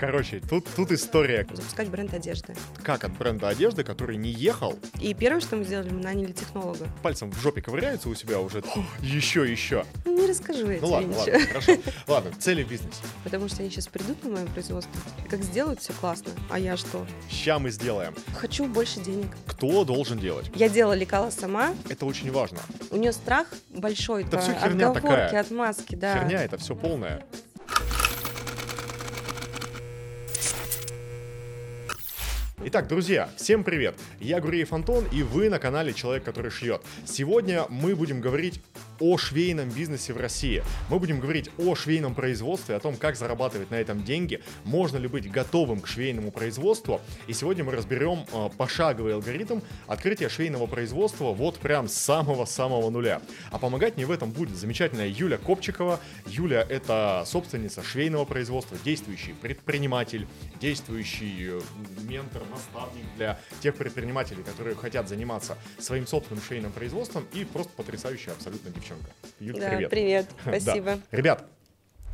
Короче, тут, тут история. Запускать бренд одежды. Как от бренда одежды, который не ехал, И первое, что мы сделали, мы наняли технолога. пальцем в жопе ковыряется у себя уже. Еще, еще. Не расскажу я Ну ладно, ничего. ладно, хорошо. Ладно, цели в бизнесе. Потому что они сейчас придут на мое производство, как сделают все классно, а я что? Ща мы сделаем. Хочу больше денег. Кто должен делать? Я делала лекала сама, Это очень важно. у нее страх большой, по всё херня отговорке, такая. отмазки, да. Херня это все полная. Итак, друзья, всем привет! Я Гуреев Антон, и вы на канале Человек, который шьет. Сегодня мы будем говорить о швейном бизнесе в России. Мы будем говорить о швейном производстве, о том, как зарабатывать на этом деньги, можно ли быть готовым к швейному производству. И сегодня мы разберем э, пошаговый алгоритм открытия швейного производства вот прям с самого-самого нуля. А помогать мне в этом будет замечательная Юля Копчикова. Юля — это собственница швейного производства, действующий предприниматель, действующий э, ментор, наставник для тех предпринимателей, которые хотят заниматься своим собственным швейным производством и просто потрясающая абсолютно девчонка. Юля, Да, привет. привет, Да. спасибо. Ребят,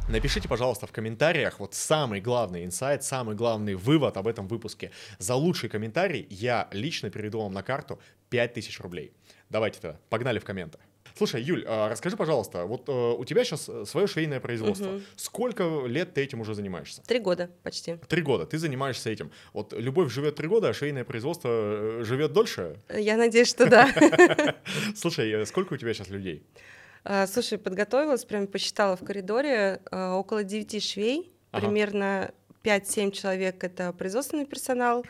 Напишите, пожалуйста, в комментариях вот самый главный инсайт, самый главный вывод об этом выпуске. За лучший комментарий я лично переведу вам на карту 5000 рублей. Давайте тогда, погнали в комменты. Слушай, Юль, а расскажи, пожалуйста, вот э, у тебя сейчас свое швейное производство. Мгм. Сколько лет ты этим уже занимаешься? Три года почти. Три года ты занимаешься этим. Вот любовь живет три года, а швейное производство э, живет дольше. Я надеюсь, что да. Слушай, э, сколько у тебя сейчас людей? А, Слушай, подготовилась, прям посчитала в коридоре, около 9 швей, Ага. примерно 5-7 человек — это производственный персонал,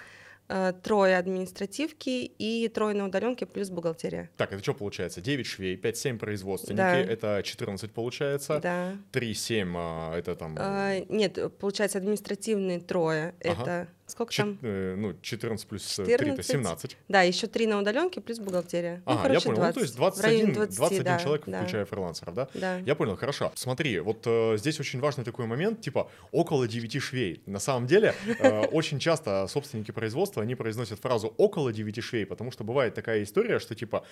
трое административки и трое на удаленке плюс бухгалтерия. Так, это что получается? 9 швей, 5-7 производственники, Да. это 14 получается. Да. 3-7 а, это там... А, Нет, получается, административные трое. Ага. Это сколько чет- там? э, ну, 14 плюс 3 это 14. 17. Да, еще три на удаленке плюс бухгалтерия. Ну, Ага, короче, я понял. 20. Ну, то есть В районе 21, 20, 21 да, человек, да, включая фрилансеров, да? Да. Я понял, хорошо. Смотри, вот э, здесь очень важный такой момент, типа около 9 швей. На самом деле, э, очень часто собственники производства, они произносят фразу около 9 швей, потому что бывает такая история, что типа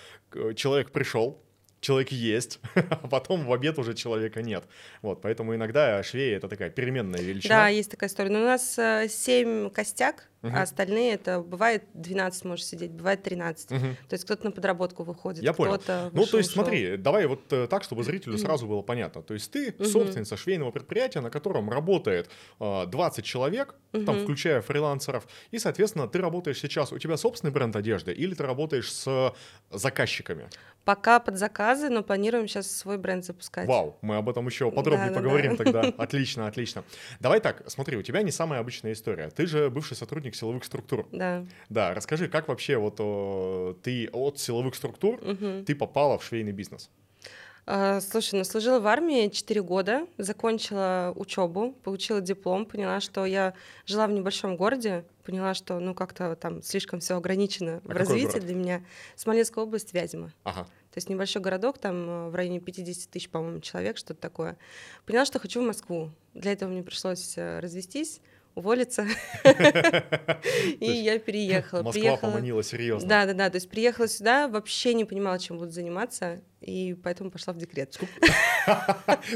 человек пришел, человек есть, а потом в обед уже человека нет. Вот, поэтому иногда швей это такая переменная величина. Да, есть такая история. Но у нас э, 7 костяк, Мгм. а остальные это бывает 12 можешь сидеть, бывает 13. Мгм. То есть кто-то на подработку выходит, Я понял. кто-то Ну, то есть, ушел. смотри, давай вот э, так, чтобы зрителю сразу было понятно. То есть ты Мгм. собственница швейного предприятия, на котором работает э, 20 человек, там, Мгм. включая фрилансеров, и, соответственно, ты работаешь сейчас, у тебя собственный бренд одежды, или ты работаешь с заказчиками? Пока под заказы, но планируем сейчас свой бренд запускать. Вау, мы об этом еще подробнее Да-да-да. поговорим тогда. Отлично, отлично. Давай так, смотри, у тебя не самая обычная история. Ты же бывший сотрудник силовых структур. Да. Да, расскажи, как вообще вот э, ты от силовых структур Мгм. ты попала в швейный бизнес? А, Слушай, ну служила в армии 4 года, закончила учебу, получила диплом, поняла, что я жила в небольшом городе, поняла, что ну как-то там слишком все ограничено в какой развитии город? для меня. Смоленская область, Вязьма. Ага. То есть небольшой городок, там э, в районе 50 тысяч, по-моему, человек, что-то такое. Поняла, что хочу в Москву. Для этого мне пришлось э, развестись, уволиться, и я переехала. Москва поманила серьезно. Да, да, да. То есть приехала сюда, вообще не понимала, чем буду заниматься, и поэтому пошла в декрет.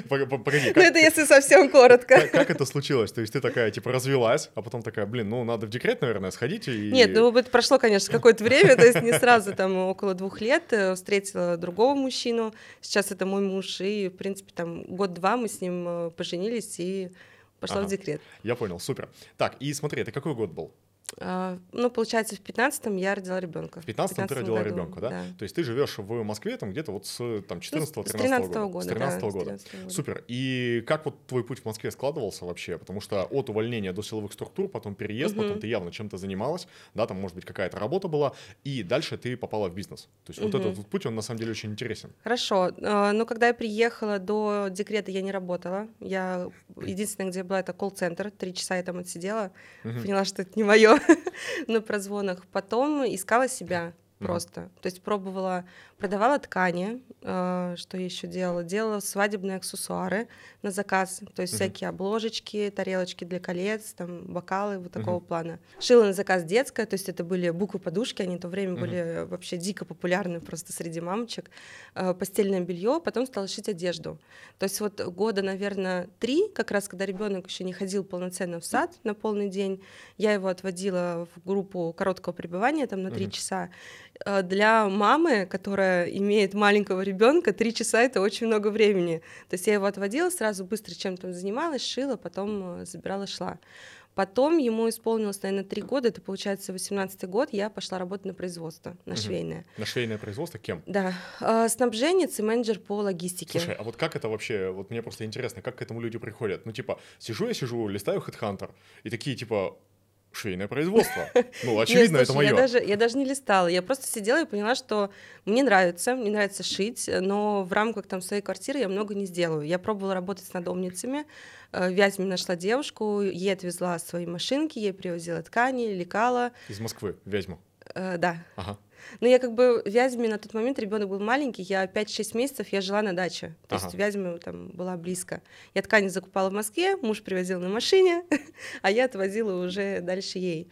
Пог- пог- Погоди, Ну, это если совсем коротко. как- как это случилось? То есть ты такая, типа, развелась, а потом такая, блин, ну, надо в декрет, наверное, сходить и... Нет, ну это прошло, конечно, какое-то время, то есть не сразу, там около двух лет э, встретила другого мужчину, сейчас это мой муж, и, в принципе, там год-два мы с ним э, поженились и пошла Ага. в декрет. Я понял, супер. Так, и смотри, это какой год был? А, Ну, получается, в пятнадцатом я родила ребенка. В 15 ты родила году, ребенка, да? То есть ты живешь в Москве там где-то вот с там 14 Ну, с 13 13-го года. года, С да, 13 с года. 13 года. Супер. И как вот твой путь в Москве складывался вообще? Потому что от увольнения до силовых структур, потом переезд, Мгм. потом ты явно чем-то занималась, да, там, может быть, какая-то работа была, и дальше ты попала в бизнес. То есть вот Мгм. этот вот путь, он на самом деле очень интересен. Хорошо, э, но когда я приехала до декрета, я не работала. Я единственное, где я была, это колл-центр. Три часа я там отсидела, Мгм. поняла, что это не мое на прозвонах. Потом искала себя. просто. То есть пробовала, продавала ткани, э, что я еще делала, делала свадебные аксессуары на заказ, то есть всякие обложечки, тарелочки для колец, там бокалы вот такого плана. Шила на заказ детское, то есть это были буквы подушки, они в то время были вообще дико популярны просто среди мамочек. Э, постельное белье, потом стала шить одежду. То есть вот года, наверное, три, как раз когда ребенок еще не ходил полноценно в сад на полный день, я его отводила в группу короткого пребывания там на три часа. Э, для мамы, которая имеет маленького ребенка, три часа это очень много времени. То есть я его отводила, сразу быстро чем-то занималась, шила, потом э, забирала, шла. Потом ему исполнилось, наверное, три года, это получается 18-й год, я пошла работать на производство, на угу. швейное. На швейное производство кем? Да, э, снабженец и менеджер по логистике. Слушай, а вот как это вообще, вот мне просто интересно, как к этому люди приходят? Ну, типа, сижу я, сижу, листаю HeadHunter, и такие, типа, швейное производство. Ну, очевидно, Нет, слушай, это мое. Я даже, я даже не листала. Я просто сидела и поняла, что мне нравится, мне нравится шить, но в рамках там своей квартиры я много не сделаю. Я пробовала работать с надомницами. Э, в Вязьме нашла девушку, ей отвезла свои машинки, ей привозила ткани, лекала. Из Москвы, в Вязьму? Э, да. Ага. Но я как бы в Вязьме на тот момент ребенок был маленький, я 5-6 месяцев я жила на даче. То ага. есть Вязьме там была близко. Я ткани закупала в Москве, муж привозил на машине, а я отвозила уже дальше ей.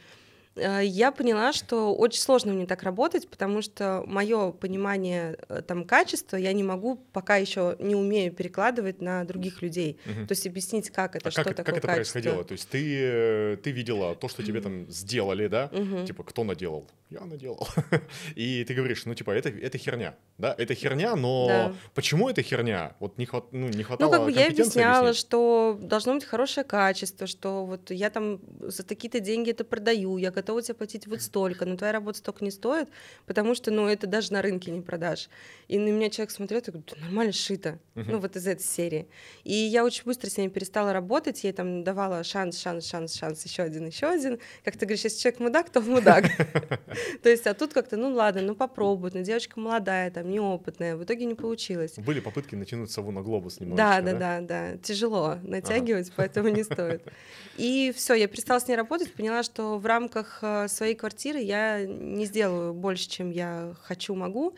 Э, я поняла, что очень сложно мне так работать, потому что мое понимание э, там качества я не могу, пока еще не умею перекладывать на других людей. Угу. То есть объяснить, как это, а что как, такое как это качество. происходило? То есть ты, э, ты видела то, что тебе там сделали, да? Угу. Типа, кто наделал? Я наделал. И ты говоришь, ну, типа, это, это херня, да? Это херня, но да. почему это херня? Вот не, хват, ну, не хватало Ну, как бы я объясняла, объяснить. что должно быть хорошее качество, что вот я там за такие-то деньги это продаю, я готова тебе платить вот столько, но твоя работа столько не стоит, потому что, ну, это даже на рынке не продашь. И на меня человек смотрел, и говорит, нормально шито, uh-huh. ну, вот из этой серии. И я очень быстро с ней перестала работать, ей там давала шанс, шанс, шанс, шанс, еще один, еще один. Как ты говоришь, если человек мудак, то он мудак. То есть, а тут как-то, ну, ладно, ну, попробуй, но девочка молодая, там, неопытная, в итоге не получилось. Были попытки натянуть сову на глобус немножечко, да? Да, да, да, тяжело натягивать, поэтому не стоит. И все, я перестала с ней работать, поняла, что в рамках э, своей квартиры я не сделаю больше, чем я хочу, могу.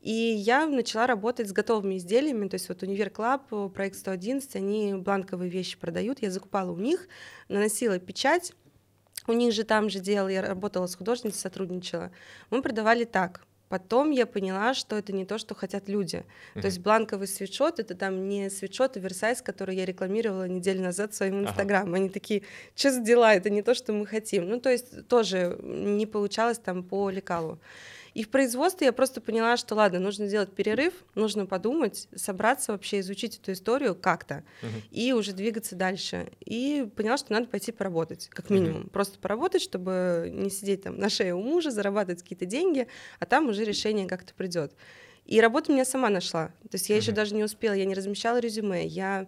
И я начала работать с готовыми изделиями, то есть вот Универ Клаб, проект 111, они бланковые вещи продают, я закупала у них, наносила печать, у них же там же делала, я работала с художницей, сотрудничала. Мы продавали так, Потом я поняла, что это не то, что хотят люди. Uh-huh. То есть бланковый свитшот это там не свитшот, а оверсайз, который я рекламировала неделю назад в своем инстаграм. Uh-huh. Они такие, что за дела, это не то, что мы хотим. Ну, то есть тоже не получалось там по лекалу. И в производстве я просто поняла, что ладно, нужно сделать перерыв, нужно подумать, собраться вообще, изучить эту историю как-то uh-huh. и уже двигаться дальше. И поняла, что надо пойти поработать, как минимум. Uh-huh. Просто поработать, чтобы не сидеть там на шее у мужа, зарабатывать какие-то деньги, а там уже решение как-то придет. И работу меня сама нашла. То есть я uh-huh. еще даже не успела, я не размещала резюме, я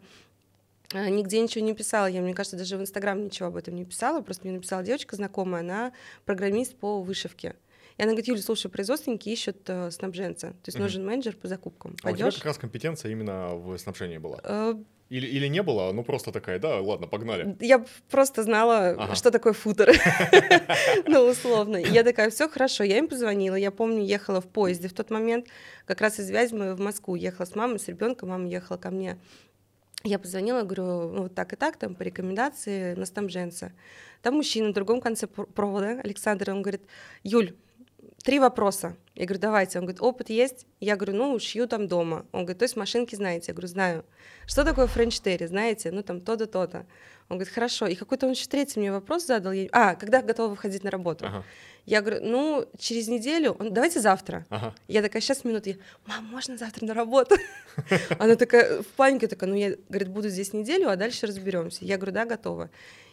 э, нигде ничего не писала. Я, мне кажется, даже в Инстаграм ничего об этом не писала. Просто мне написала девочка знакомая, она программист по вышивке. И она говорит, Юля, слушай, производственники ищут э, снабженца, то есть угу. нужен менеджер по закупкам. А у тебя как раз компетенция именно в снабжении была? Э, или, или не было, ну просто такая, да, ладно, погнали. Я просто знала, ага. что такое футер, ну условно. я такая, все хорошо, я им позвонила, я помню, ехала в поезде в тот момент, как раз из Вязьмы в Москву, ехала с мамой, с ребенком, мама ехала ко мне. Я позвонила, говорю, ну вот так и так, там по рекомендации на снабженца. Там мужчина на другом конце провода, Александр, он говорит, Юль, три вопроса. Я говорю, давайте. Он говорит, опыт есть? Я говорю, ну, шью там дома. Он говорит, то есть машинки знаете? Я говорю, знаю. Что такое френч знаете? Ну, там то-то, то-то. Он говорит, хорошо. И какой-то он еще третий мне вопрос задал. Я... А, когда готова выходить на работу? Ага. Я говорю, ну, через неделю, он, давайте завтра. Ага. Я такая, сейчас минуту. Я, мам, можно завтра на работу? Она такая в панике, такая, ну, я, говорит, буду здесь неделю, а дальше разберемся. Я говорю, да, готова.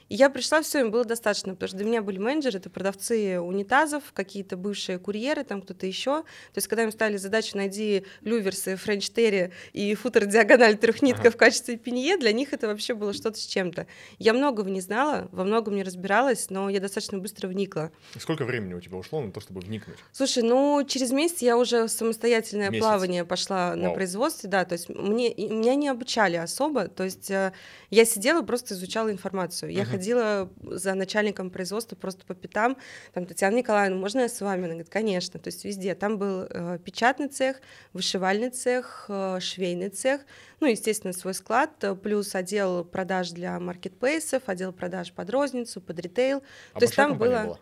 И я пришла, все, им было достаточно, потому что для меня были менеджеры, это продавцы унитазов, какие-то бывшие курьеры, там кто-то еще. То есть, когда им ставили задачу найди люверсы, french terry и футер диагональ трехнитка ага. в качестве пенье, для них это вообще было что-то с чем-то. Я многого не знала, во многом не разбиралась, но я достаточно быстро вникла. Сколько времени у тебя ушло на то, чтобы вникнуть? Слушай, ну, через месяц я уже в самостоятельное месяц. плавание пошла Вау. на производстве, да, то есть мне, меня не обучали особо, то есть э, я сидела, просто изучала информацию. Я ходила за начальником производства просто по пятам, там, Татьяна Николаевна, можно я с вами? Она говорит, конечно, то есть везде. Там был э, печатный цех, вышивальный цех, э, швейный цех, ну, естественно, свой склад, плюс отдел продаж для маркетплейсов, отдел продаж под розницу, под ритейл. А то есть там было... была?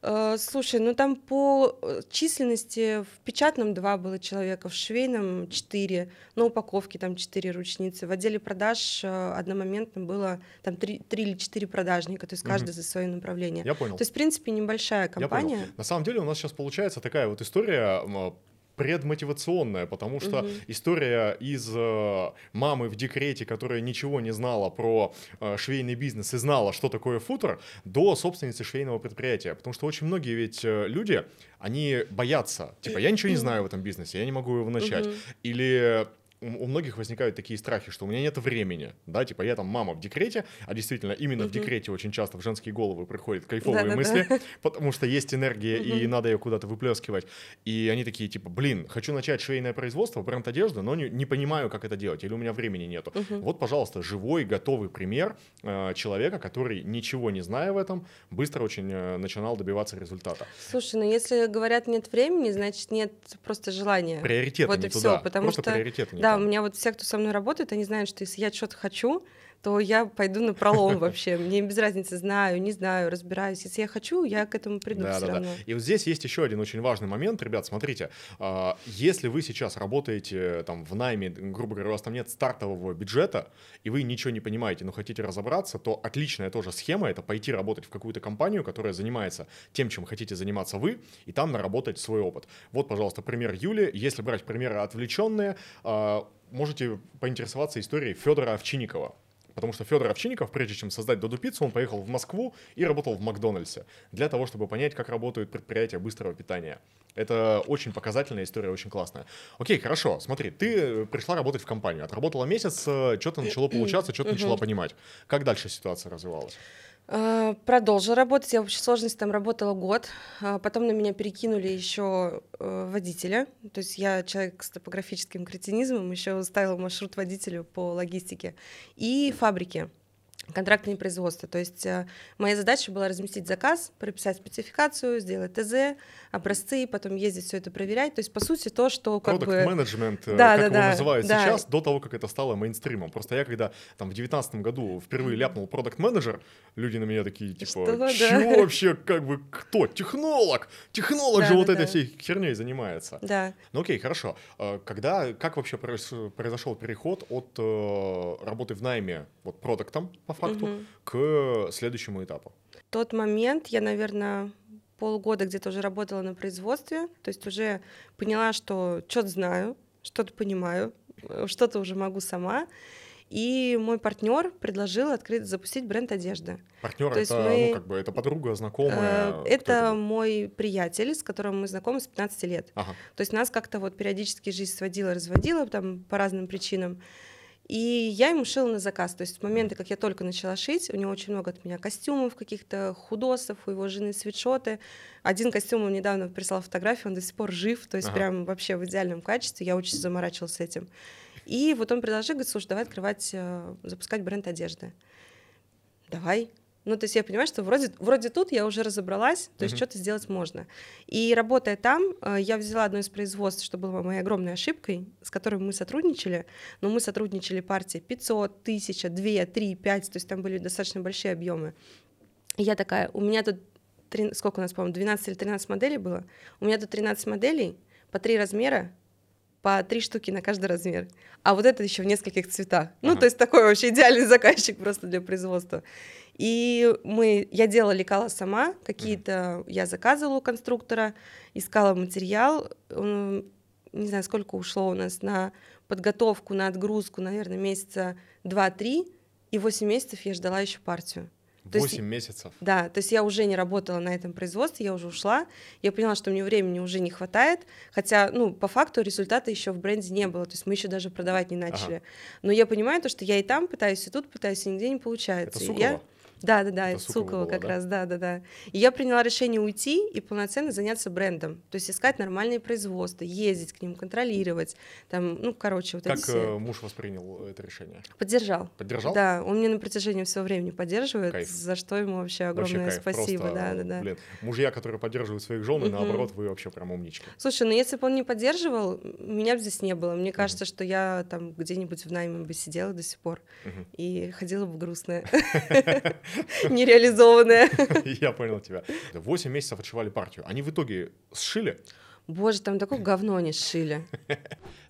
Э, слушай, ну там по э, численности в печатном два было человека, в швейном четыре, на упаковке там четыре ручницы, в отделе продаж э, одномоментно было там три, три или четыре продажника, то есть каждый угу. за свое направление. Я понял. То есть, в принципе, небольшая компания. Я понял. На самом деле у нас сейчас получается такая вот история предмотивационная, потому что угу. история из э, мамы в декрете, которая ничего не знала про э, швейный бизнес и знала, что такое футер, до собственницы швейного предприятия. Потому что очень многие ведь э, люди, они боятся, типа, я ничего не знаю в этом бизнесе, я не могу его начать. Угу. Или у многих возникают такие страхи, что у меня нет времени, да, типа я там мама в декрете, а действительно именно угу. в декрете очень часто в женские головы приходят кайфовые да, мысли, да, да. потому что есть энергия угу. и надо ее куда-то выплескивать, и они такие типа, блин, хочу начать швейное производство, бренд одежды, но не, не понимаю, как это делать, или у меня времени нету. Угу. Вот, пожалуйста, живой, готовый пример э, человека, который ничего не зная в этом, быстро очень э, начинал добиваться результата. Слушай, ну если говорят нет времени, значит нет просто желания. Приоритеты вот не и туда. все, потому просто что приоритеты не да, у меня вот все, кто со мной работает, они знают, что если я что-то хочу, то я пойду на пролом вообще. Мне без разницы, знаю, не знаю, разбираюсь. Если я хочу, я к этому приду да, все да, равно. Да. И вот здесь есть еще один очень важный момент, ребят, смотрите, а, если вы сейчас работаете там в найме, грубо говоря, у вас там нет стартового бюджета, и вы ничего не понимаете, но хотите разобраться, то отличная тоже схема — это пойти работать в какую-то компанию, которая занимается тем, чем хотите заниматься вы, и там наработать свой опыт. Вот, пожалуйста, пример Юли. Если брать примеры отвлеченные, а, можете поинтересоваться историей Федора Овчинникова. Потому что Федор Овчинников, прежде чем создать Доду Пиццу, он поехал в Москву и работал в Макдональдсе для того, чтобы понять, как работают предприятия быстрого питания. Это очень показательная история, очень классная. Окей, хорошо, смотри, ты пришла работать в компанию, отработала месяц, э, что-то начало получаться, что-то начала понимать. Как дальше ситуация развивалась? А, продолжила работать. Я в общей сложности там работала год. А, потом на меня перекинули еще э, водителя. То есть я человек с топографическим кретинизмом, еще ставила маршрут водителю по логистике. И фабрики контрактное производство. То есть э, моя задача была разместить заказ, прописать спецификацию, сделать ТЗ, образцы, потом ездить все это проверять. То есть, по сути, то, что как Product бы... менеджмент, э, да, как да, его да, называют да. сейчас, до того, как это стало мейнстримом. Просто я, когда там в девятнадцатом году впервые ляпнул продукт менеджер люди на меня такие, типа, что, чего да. вообще, как бы, кто? Технолог! Технолог да, же да, вот да. этой всей херней занимается. Да. Ну окей, хорошо. А когда, как вообще произошел переход от э, работы в найме, вот, продуктом, по факту, угу. к следующему этапу? Тот момент я, наверное, полгода где-то уже работала на производстве, то есть уже поняла, что что-то знаю, что-то понимаю, что-то уже могу сама. И мой партнер предложил открыть, запустить бренд одежды. Партнер это, мы, ну, как бы, это подруга, знакомая? Э, это, это мой приятель, с которым мы знакомы с 15 лет. Ага. То есть нас как-то вот периодически жизнь сводила, разводила там по разным причинам. И я ему шила на заказ. То есть с момента, как я только начала шить, у него очень много от меня костюмов, каких-то худосов, у его жены свитшоты. Один костюм он недавно прислал фотографию, он до сих пор жив, то есть ага. прям вообще в идеальном качестве. Я очень заморачивалась с этим. И вот он предложил, говорит, слушай, давай открывать, э, запускать бренд одежды. Давай. Ну, то есть я понимаю, что вроде, вроде тут я уже разобралась, то есть mm-hmm. что-то сделать можно. И работая там, э, я взяла одно из производств, что было моей огромной ошибкой, с которой мы сотрудничали, но мы сотрудничали партии 500, 1000, 2, 3, 5, то есть там были достаточно большие объемы. И я такая, у меня тут, 3, сколько у нас, по-моему, 12 или 13 моделей было, у меня тут 13 моделей, по три размера, по три штуки на каждый размер. А вот это еще в нескольких цветах. Ну, то есть такой вообще идеальный заказчик просто для производства. И мы, я делала лекала сама, какие-то я заказывала у конструктора, искала материал. Не знаю, сколько ушло у нас на подготовку, на отгрузку, наверное, месяца 2-3, и 8 месяцев я ждала еще партию. 8 месяцев. Да, то есть я уже не работала на этом производстве, я уже ушла. Я поняла, что мне времени уже не хватает. Хотя, ну, по факту результата еще в бренде не было. То есть мы еще даже продавать не начали. Ага. Но я понимаю то, что я и там пытаюсь, и тут пытаюсь, и нигде не получается. Это Суково? Я... Да, да, да, Это Сукова была, как да? раз, да, да, да. И я приняла решение уйти и полноценно заняться брендом. То есть искать нормальные производства, ездить к ним, контролировать. Там, ну, короче, вот Как эти все. э, муж воспринял это решение? Поддержал. Поддержал? Да, он мне на протяжении всего времени поддерживает, Кайф. за что ему вообще Вообще огромное кайф. спасибо. Просто, да, да, да. Блин, мужья, которые поддерживают своих жен, и наоборот, вы вообще прям умнички. Слушай, ну если бы он не поддерживал, меня бы здесь не было. Мне кажется, что я там где-нибудь в найме бы сидела до сих пор и ходила бы грустная, нереализованная. Я понял тебя. Восемь месяцев отшивали партию. Они в итоге сшили? Боже, там такое говно они сшили.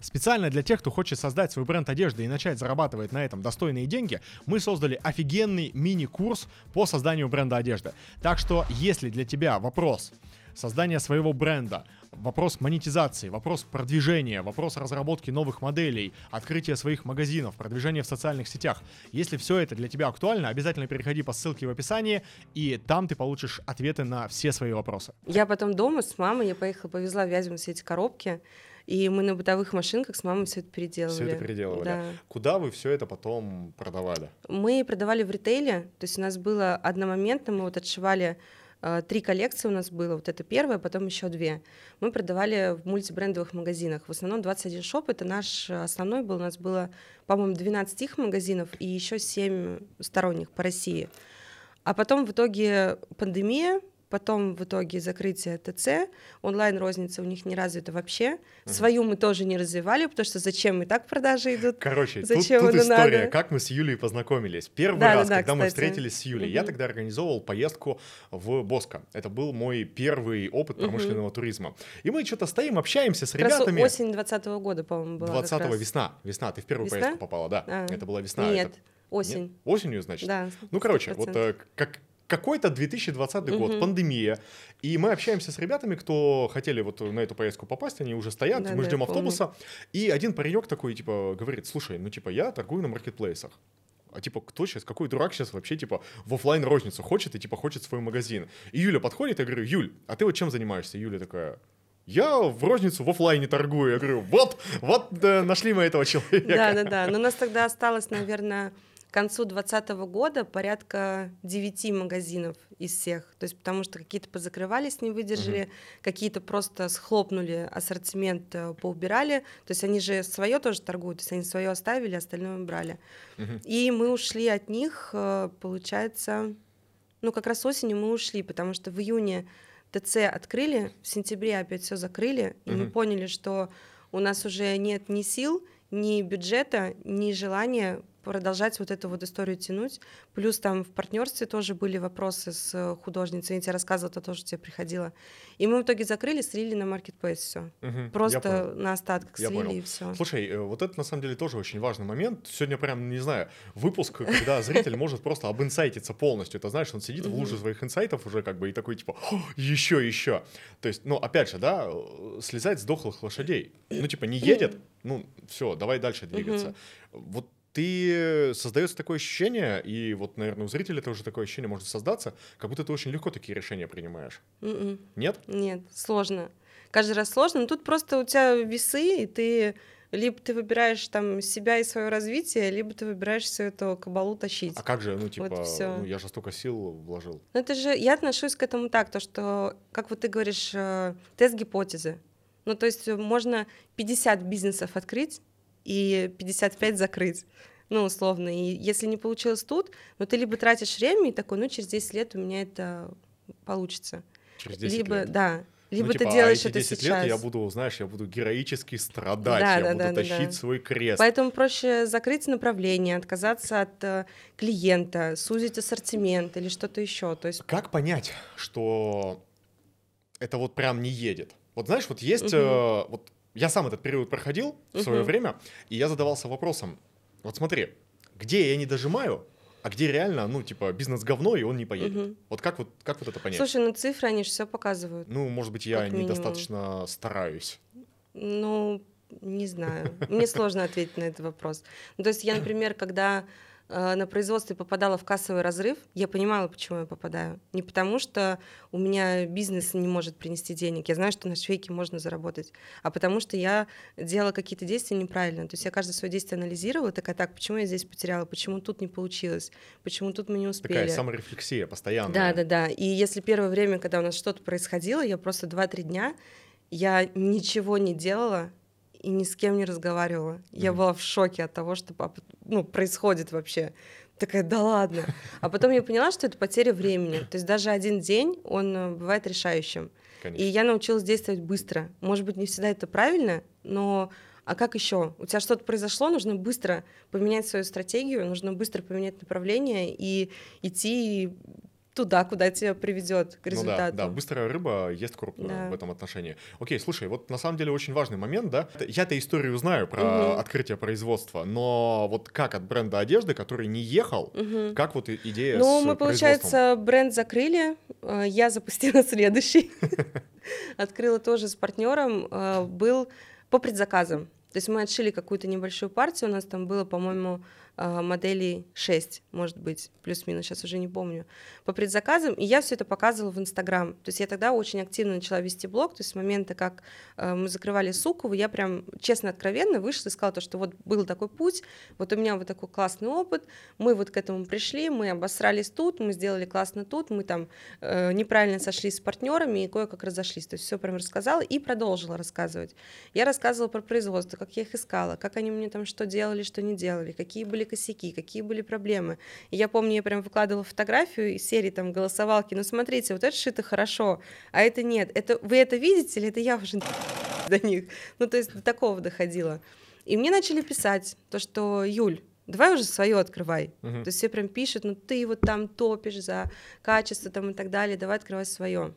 Специально для тех, кто хочет создать свой бренд одежды и начать зарабатывать на этом достойные деньги, мы создали офигенный мини-курс по созданию бренда одежды. Так что, если для тебя вопрос создания своего бренда, вопрос монетизации, вопрос продвижения, вопрос разработки новых моделей, открытия своих магазинов, продвижения в социальных сетях. Если все это для тебя актуально, обязательно переходи по ссылке в описании, и там ты получишь ответы на все свои вопросы. Я потом дома с мамой, я поехала, повезла в Вязьму все эти коробки, и мы на бытовых машинках с мамой все это переделывали. Все это переделывали. Да. Куда вы все это потом продавали? Мы продавали в ритейле, то есть у нас было одномоментно, мы вот отшивали три коллекции у нас было, вот это первая, потом еще две. Мы продавали в мультибрендовых магазинах. В основном 21 шоп, это наш основной был, у нас было, по-моему, 12 их магазинов и еще 7 сторонних по России. А потом в итоге пандемия, потом в итоге закрытие ТЦ, онлайн-розница у них не развита вообще. Свою мы тоже не развивали, потому что зачем и так продажи идут. Короче, тут, Зачем тут это история, надо? как мы с Юлей познакомились. Первый Да, да, раз, да, когда мы кстати. встретились с Юлей, я Мгм. тогда организовывал поездку в Боско. Это был мой первый опыт промышленного туризма. И мы что-то стоим, общаемся с раз ребятами. осень 20 года, по-моему, была. как 20 раз. весна. Весна, ты в первую Весна? поездку попала, да. А. Это была весна. Нет, это- осень. Нет? Осенью, значит? Да. Ну, короче, вот 100%. э, как какой-то 2020 год, Мгм. пандемия, и мы общаемся с ребятами, кто хотели вот на эту поездку попасть, они уже стоят, Да, мы да, ждем я помню. автобуса, и один паренек такой, типа, говорит, слушай, ну, типа, я торгую на маркетплейсах. А типа, кто сейчас, какой дурак сейчас вообще, типа, в оффлайн розницу хочет и, типа, хочет свой магазин? И Юля подходит, я говорю, Юль, а ты вот чем занимаешься? Юля такая, я в розницу в оффлайне торгую. Я говорю, вот, вот э, нашли мы этого человека. Да, да, да. Но у нас тогда осталось, наверное, к концу 2020 года порядка 9 магазинов из всех. То есть потому что какие-то позакрывались, не выдержали, какие-то просто схлопнули ассортимент, э, поубирали. То есть они же свое тоже торгуют, то есть они свое оставили, остальное брали. Мгм. И мы ушли от них, э, получается, ну как раз осенью мы ушли, потому что в июне ТЦ открыли, в сентябре опять все закрыли, и мы Мгм. поняли, что у нас уже нет ни сил, ни бюджета, ни желания продолжать вот эту вот историю тянуть. Плюс там в партнерстве тоже были вопросы с э, художницей. Я тебе рассказывала, то тоже тебе приходила. И мы в итоге закрыли, слили на маркетплейс все. Я Просто на остатках Я слили понял. и все. Слушай, э, вот это на самом деле тоже очень важный момент. Сегодня прям, не знаю, выпуск, когда зритель может просто обинсайтиться полностью. Это знаешь, он сидит в луже своих инсайтов уже как бы и такой типа, еще, еще. То есть, ну, опять же, да, э, слезать с дохлых лошадей. Ну, типа, не едет, ну, все, давай дальше двигаться. Вот ты создается такое ощущение, и вот, наверное, у зрителя тоже такое ощущение может создаться, как будто ты очень легко такие решения принимаешь. Мгм. Нет? Нет, сложно. Каждый раз сложно. Но тут просто у тебя весы, и ты либо ты выбираешь там себя и свое развитие, либо ты выбираешь всю эту кабалу тащить. А как же, ну, типа, всё. ну, я же столько сил вложил. Но это же, я отношусь к этому так, то что, как вот ты говоришь, э, тест гипотезы. Ну, то есть э, можно 50 бизнесов открыть и 55 закрыть. Ну, условно. И если не получилось тут, ну, ты либо тратишь время и такой, ну, через 10 лет у меня это получится. Через 10 либо, лет. да, либо ну, ты типа, а делаешь эти это 10 сейчас. лет я буду, знаешь, я буду героически страдать, Да, я да, буду да, тащить да. свой крест. Поэтому проще закрыть направление, отказаться от э, клиента, сузить ассортимент или что-то еще. То есть, Как понять, что это вот прям не едет? Вот знаешь, вот есть, Мгм. э, вот я сам этот период проходил в свое Мгм. время, и я задавался вопросом, вот смотри, где я не дожимаю, а где реально, ну, типа, бизнес говно, и он не поедет. Мгм. Вот как вот, как вот это понять? слушай, ну цифры, они же все показывают. ну, может быть, я недостаточно стараюсь. Ну, не знаю. Мне сложно ответить на этот вопрос. Ну, то есть я, например, когда на производстве попадала в кассовый разрыв, я понимала, почему я попадаю. Не потому, что у меня бизнес не может принести денег, я знаю, что на швейке можно заработать, а потому что я делала какие-то действия неправильно. То есть я каждое свое действие анализировала, такая, так, почему я здесь потеряла, почему тут не получилось, почему тут мы не успели. Такая саморефлексия постоянная. Да, да, да. И если первое время, когда у нас что-то происходило, я просто 2-3 дня, я ничего не делала, и ни с кем не разговаривала. Mm-hmm. Я была в шоке от того, что ну, происходит вообще. Такая, да ладно. А потом я поняла, что это потеря времени. То есть даже один день, он э, бывает решающим. Конечно. И я научилась действовать быстро. Может быть, не всегда это правильно, но а как еще? У тебя что-то произошло, нужно быстро поменять свою стратегию, нужно быстро поменять направление и идти туда, куда тебя приведет к результату. Ну да, да, быстрая рыба ест крупную да. в этом отношении. Окей, слушай, вот на самом деле очень важный момент, да. Я-то историю знаю про угу. открытие производства, но вот как от бренда одежды, который не ехал, угу. как вот идея Ну, мы, получается, бренд закрыли, э, я запустила следующий. Открыла тоже с партнером, э, был по предзаказам. То есть мы отшили какую-то небольшую партию, у нас там было, по-моему, моделей 6, может быть, плюс-минус, сейчас уже не помню, по предзаказам, и я все это показывала в Инстаграм. То есть я тогда очень активно начала вести блог, то есть с момента, как а, мы закрывали Сукову, я прям честно, откровенно вышла и сказала то, что вот был такой путь, вот у меня вот такой классный опыт, мы вот к этому пришли, мы обосрались тут, мы сделали классно тут, мы там э, неправильно сошлись с партнерами и кое-как разошлись. То есть все прям рассказала и продолжила рассказывать. Я рассказывала про производство, как я их искала, как они мне там что делали, что не делали, какие были косяки, какие были проблемы. И я помню, я прям выкладывала фотографию из серии там голосовалки, ну смотрите, вот это шито хорошо, а это нет. Это, вы это видите или это я уже до них? Ну то есть до такого доходило. И мне начали писать то, что Юль, давай уже свое открывай. Uh-huh. То есть все прям пишут, ну ты вот там топишь за качество там и так далее, давай открывай свое.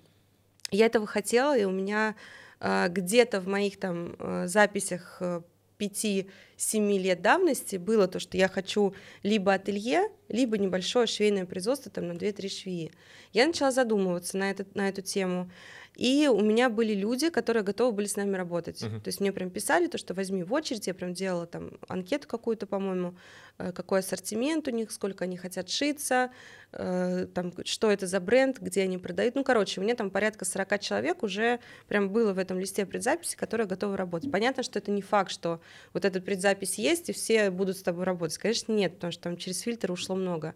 Я этого хотела, и у меня э, где-то в моих там э, записях э, 5-7 лет давности было то, что я хочу либо ателье, либо небольшое швейное производство там, на 2-3 швеи. Я начала задумываться на, этот, на эту тему. И у меня были люди, которые готовы были с нами работать. Uh-huh. То есть мне прям писали то, что возьми в очередь, я прям делала там анкету какую-то, по-моему, э, какой ассортимент у них, сколько они хотят шиться, э, там, что это за бренд, где они продают. Ну, короче, у меня там порядка 40 человек уже прям было в этом листе предзаписи, которые готовы работать. Понятно, что это не факт, что вот эта предзапись есть, и все будут с тобой работать. Конечно, нет, потому что там через фильтр ушло много.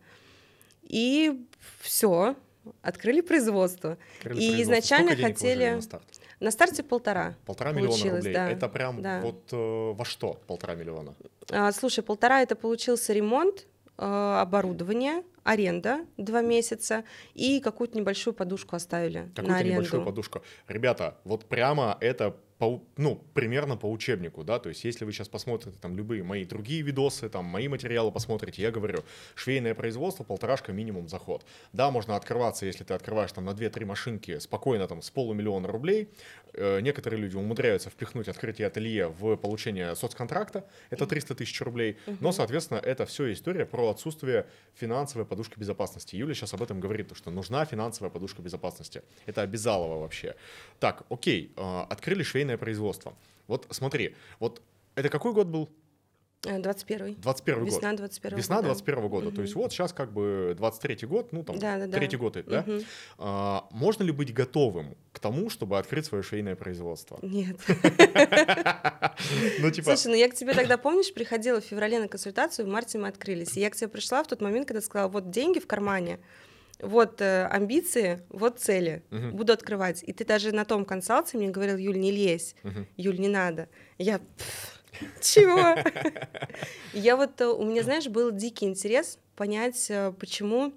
И все, открыли производство. Открыли и производство. изначально Сколько хотели... На, старт? на старте полтора. Полтора миллиона рублей. Да. Это прям да. вот э, во что полтора миллиона? А, слушай, полтора это получился ремонт, э, оборудование, аренда два месяца и какую-то небольшую подушку оставили какую-то на аренду. небольшую подушку. Ребята, вот прямо это по, ну, примерно по учебнику, да, то есть если вы сейчас посмотрите там любые мои другие видосы, там мои материалы посмотрите, я говорю, швейное производство, полторашка минимум заход. Да, можно открываться, если ты открываешь там на 2-3 машинки спокойно там с полумиллиона рублей. Э, некоторые люди умудряются впихнуть открытие ателье в получение соцконтракта, это 300 тысяч рублей, но, соответственно, это все история про отсутствие финансовой подушки безопасности. Юля сейчас об этом говорит, что нужна финансовая подушка безопасности. Это обязалово вообще. Так, окей, э, открыли швейное швейное производство. Вот смотри, вот это какой год был? 21 21 год. Весна 21 Весна 21 года. Угу. То есть вот сейчас как бы 23 год, ну там, да, да, третий да. год, да? Угу. А, можно ли быть готовым к тому, чтобы открыть свое швейное производство? Нет. Ну, типа... Слушай, ну я к тебе тогда, помнишь, приходила в феврале на консультацию, в марте мы открылись. И я к тебе пришла в тот момент, когда сказала, вот деньги в кармане, вот э, амбиции, вот цели, угу. буду открывать. И ты даже на том консалте мне говорил, Юль, не лезь, угу. Юль, не надо. Я, чего? Я вот, э, у меня, знаешь, был дикий интерес понять, э, почему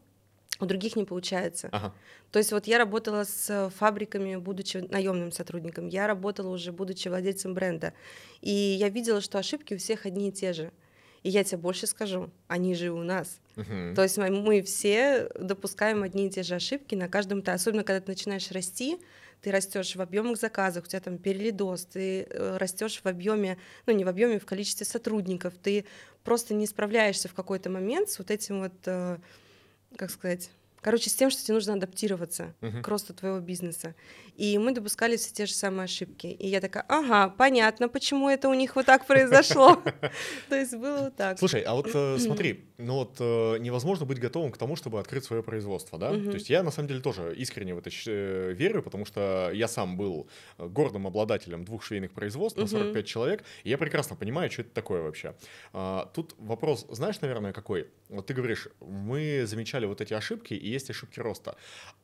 у других не получается. Ага. То есть вот я работала с фабриками, будучи наемным сотрудником, я работала уже, будучи владельцем бренда, и я видела, что ошибки у всех одни и те же. И я тебе больше скажу, они же у нас. Uh-huh. То есть мы, мы все допускаем одни и те же ошибки на каждом этапе. Особенно, когда ты начинаешь расти, ты растешь в объемах заказов, у тебя там перелидос, ты э, растешь в объеме, ну не в объеме, в количестве сотрудников, ты просто не справляешься в какой-то момент с вот этим вот, э, как сказать, Короче, с тем, что тебе нужно адаптироваться Мгм. к росту твоего бизнеса. И мы допускали все те же самые ошибки. И я такая, ага, понятно, почему это у них вот так произошло. То есть было вот так. Слушай, а вот э, смотри, ну вот э, невозможно быть готовым к тому, чтобы открыть свое производство, да? То есть я на самом деле тоже искренне в это э, верю, потому что я сам был гордым обладателем двух швейных производств на Мгм. 45 человек, и я прекрасно понимаю, что это такое вообще. А, Тут вопрос, знаешь, наверное, какой? Вот ты говоришь, мы замечали вот эти ошибки, и есть ошибки роста.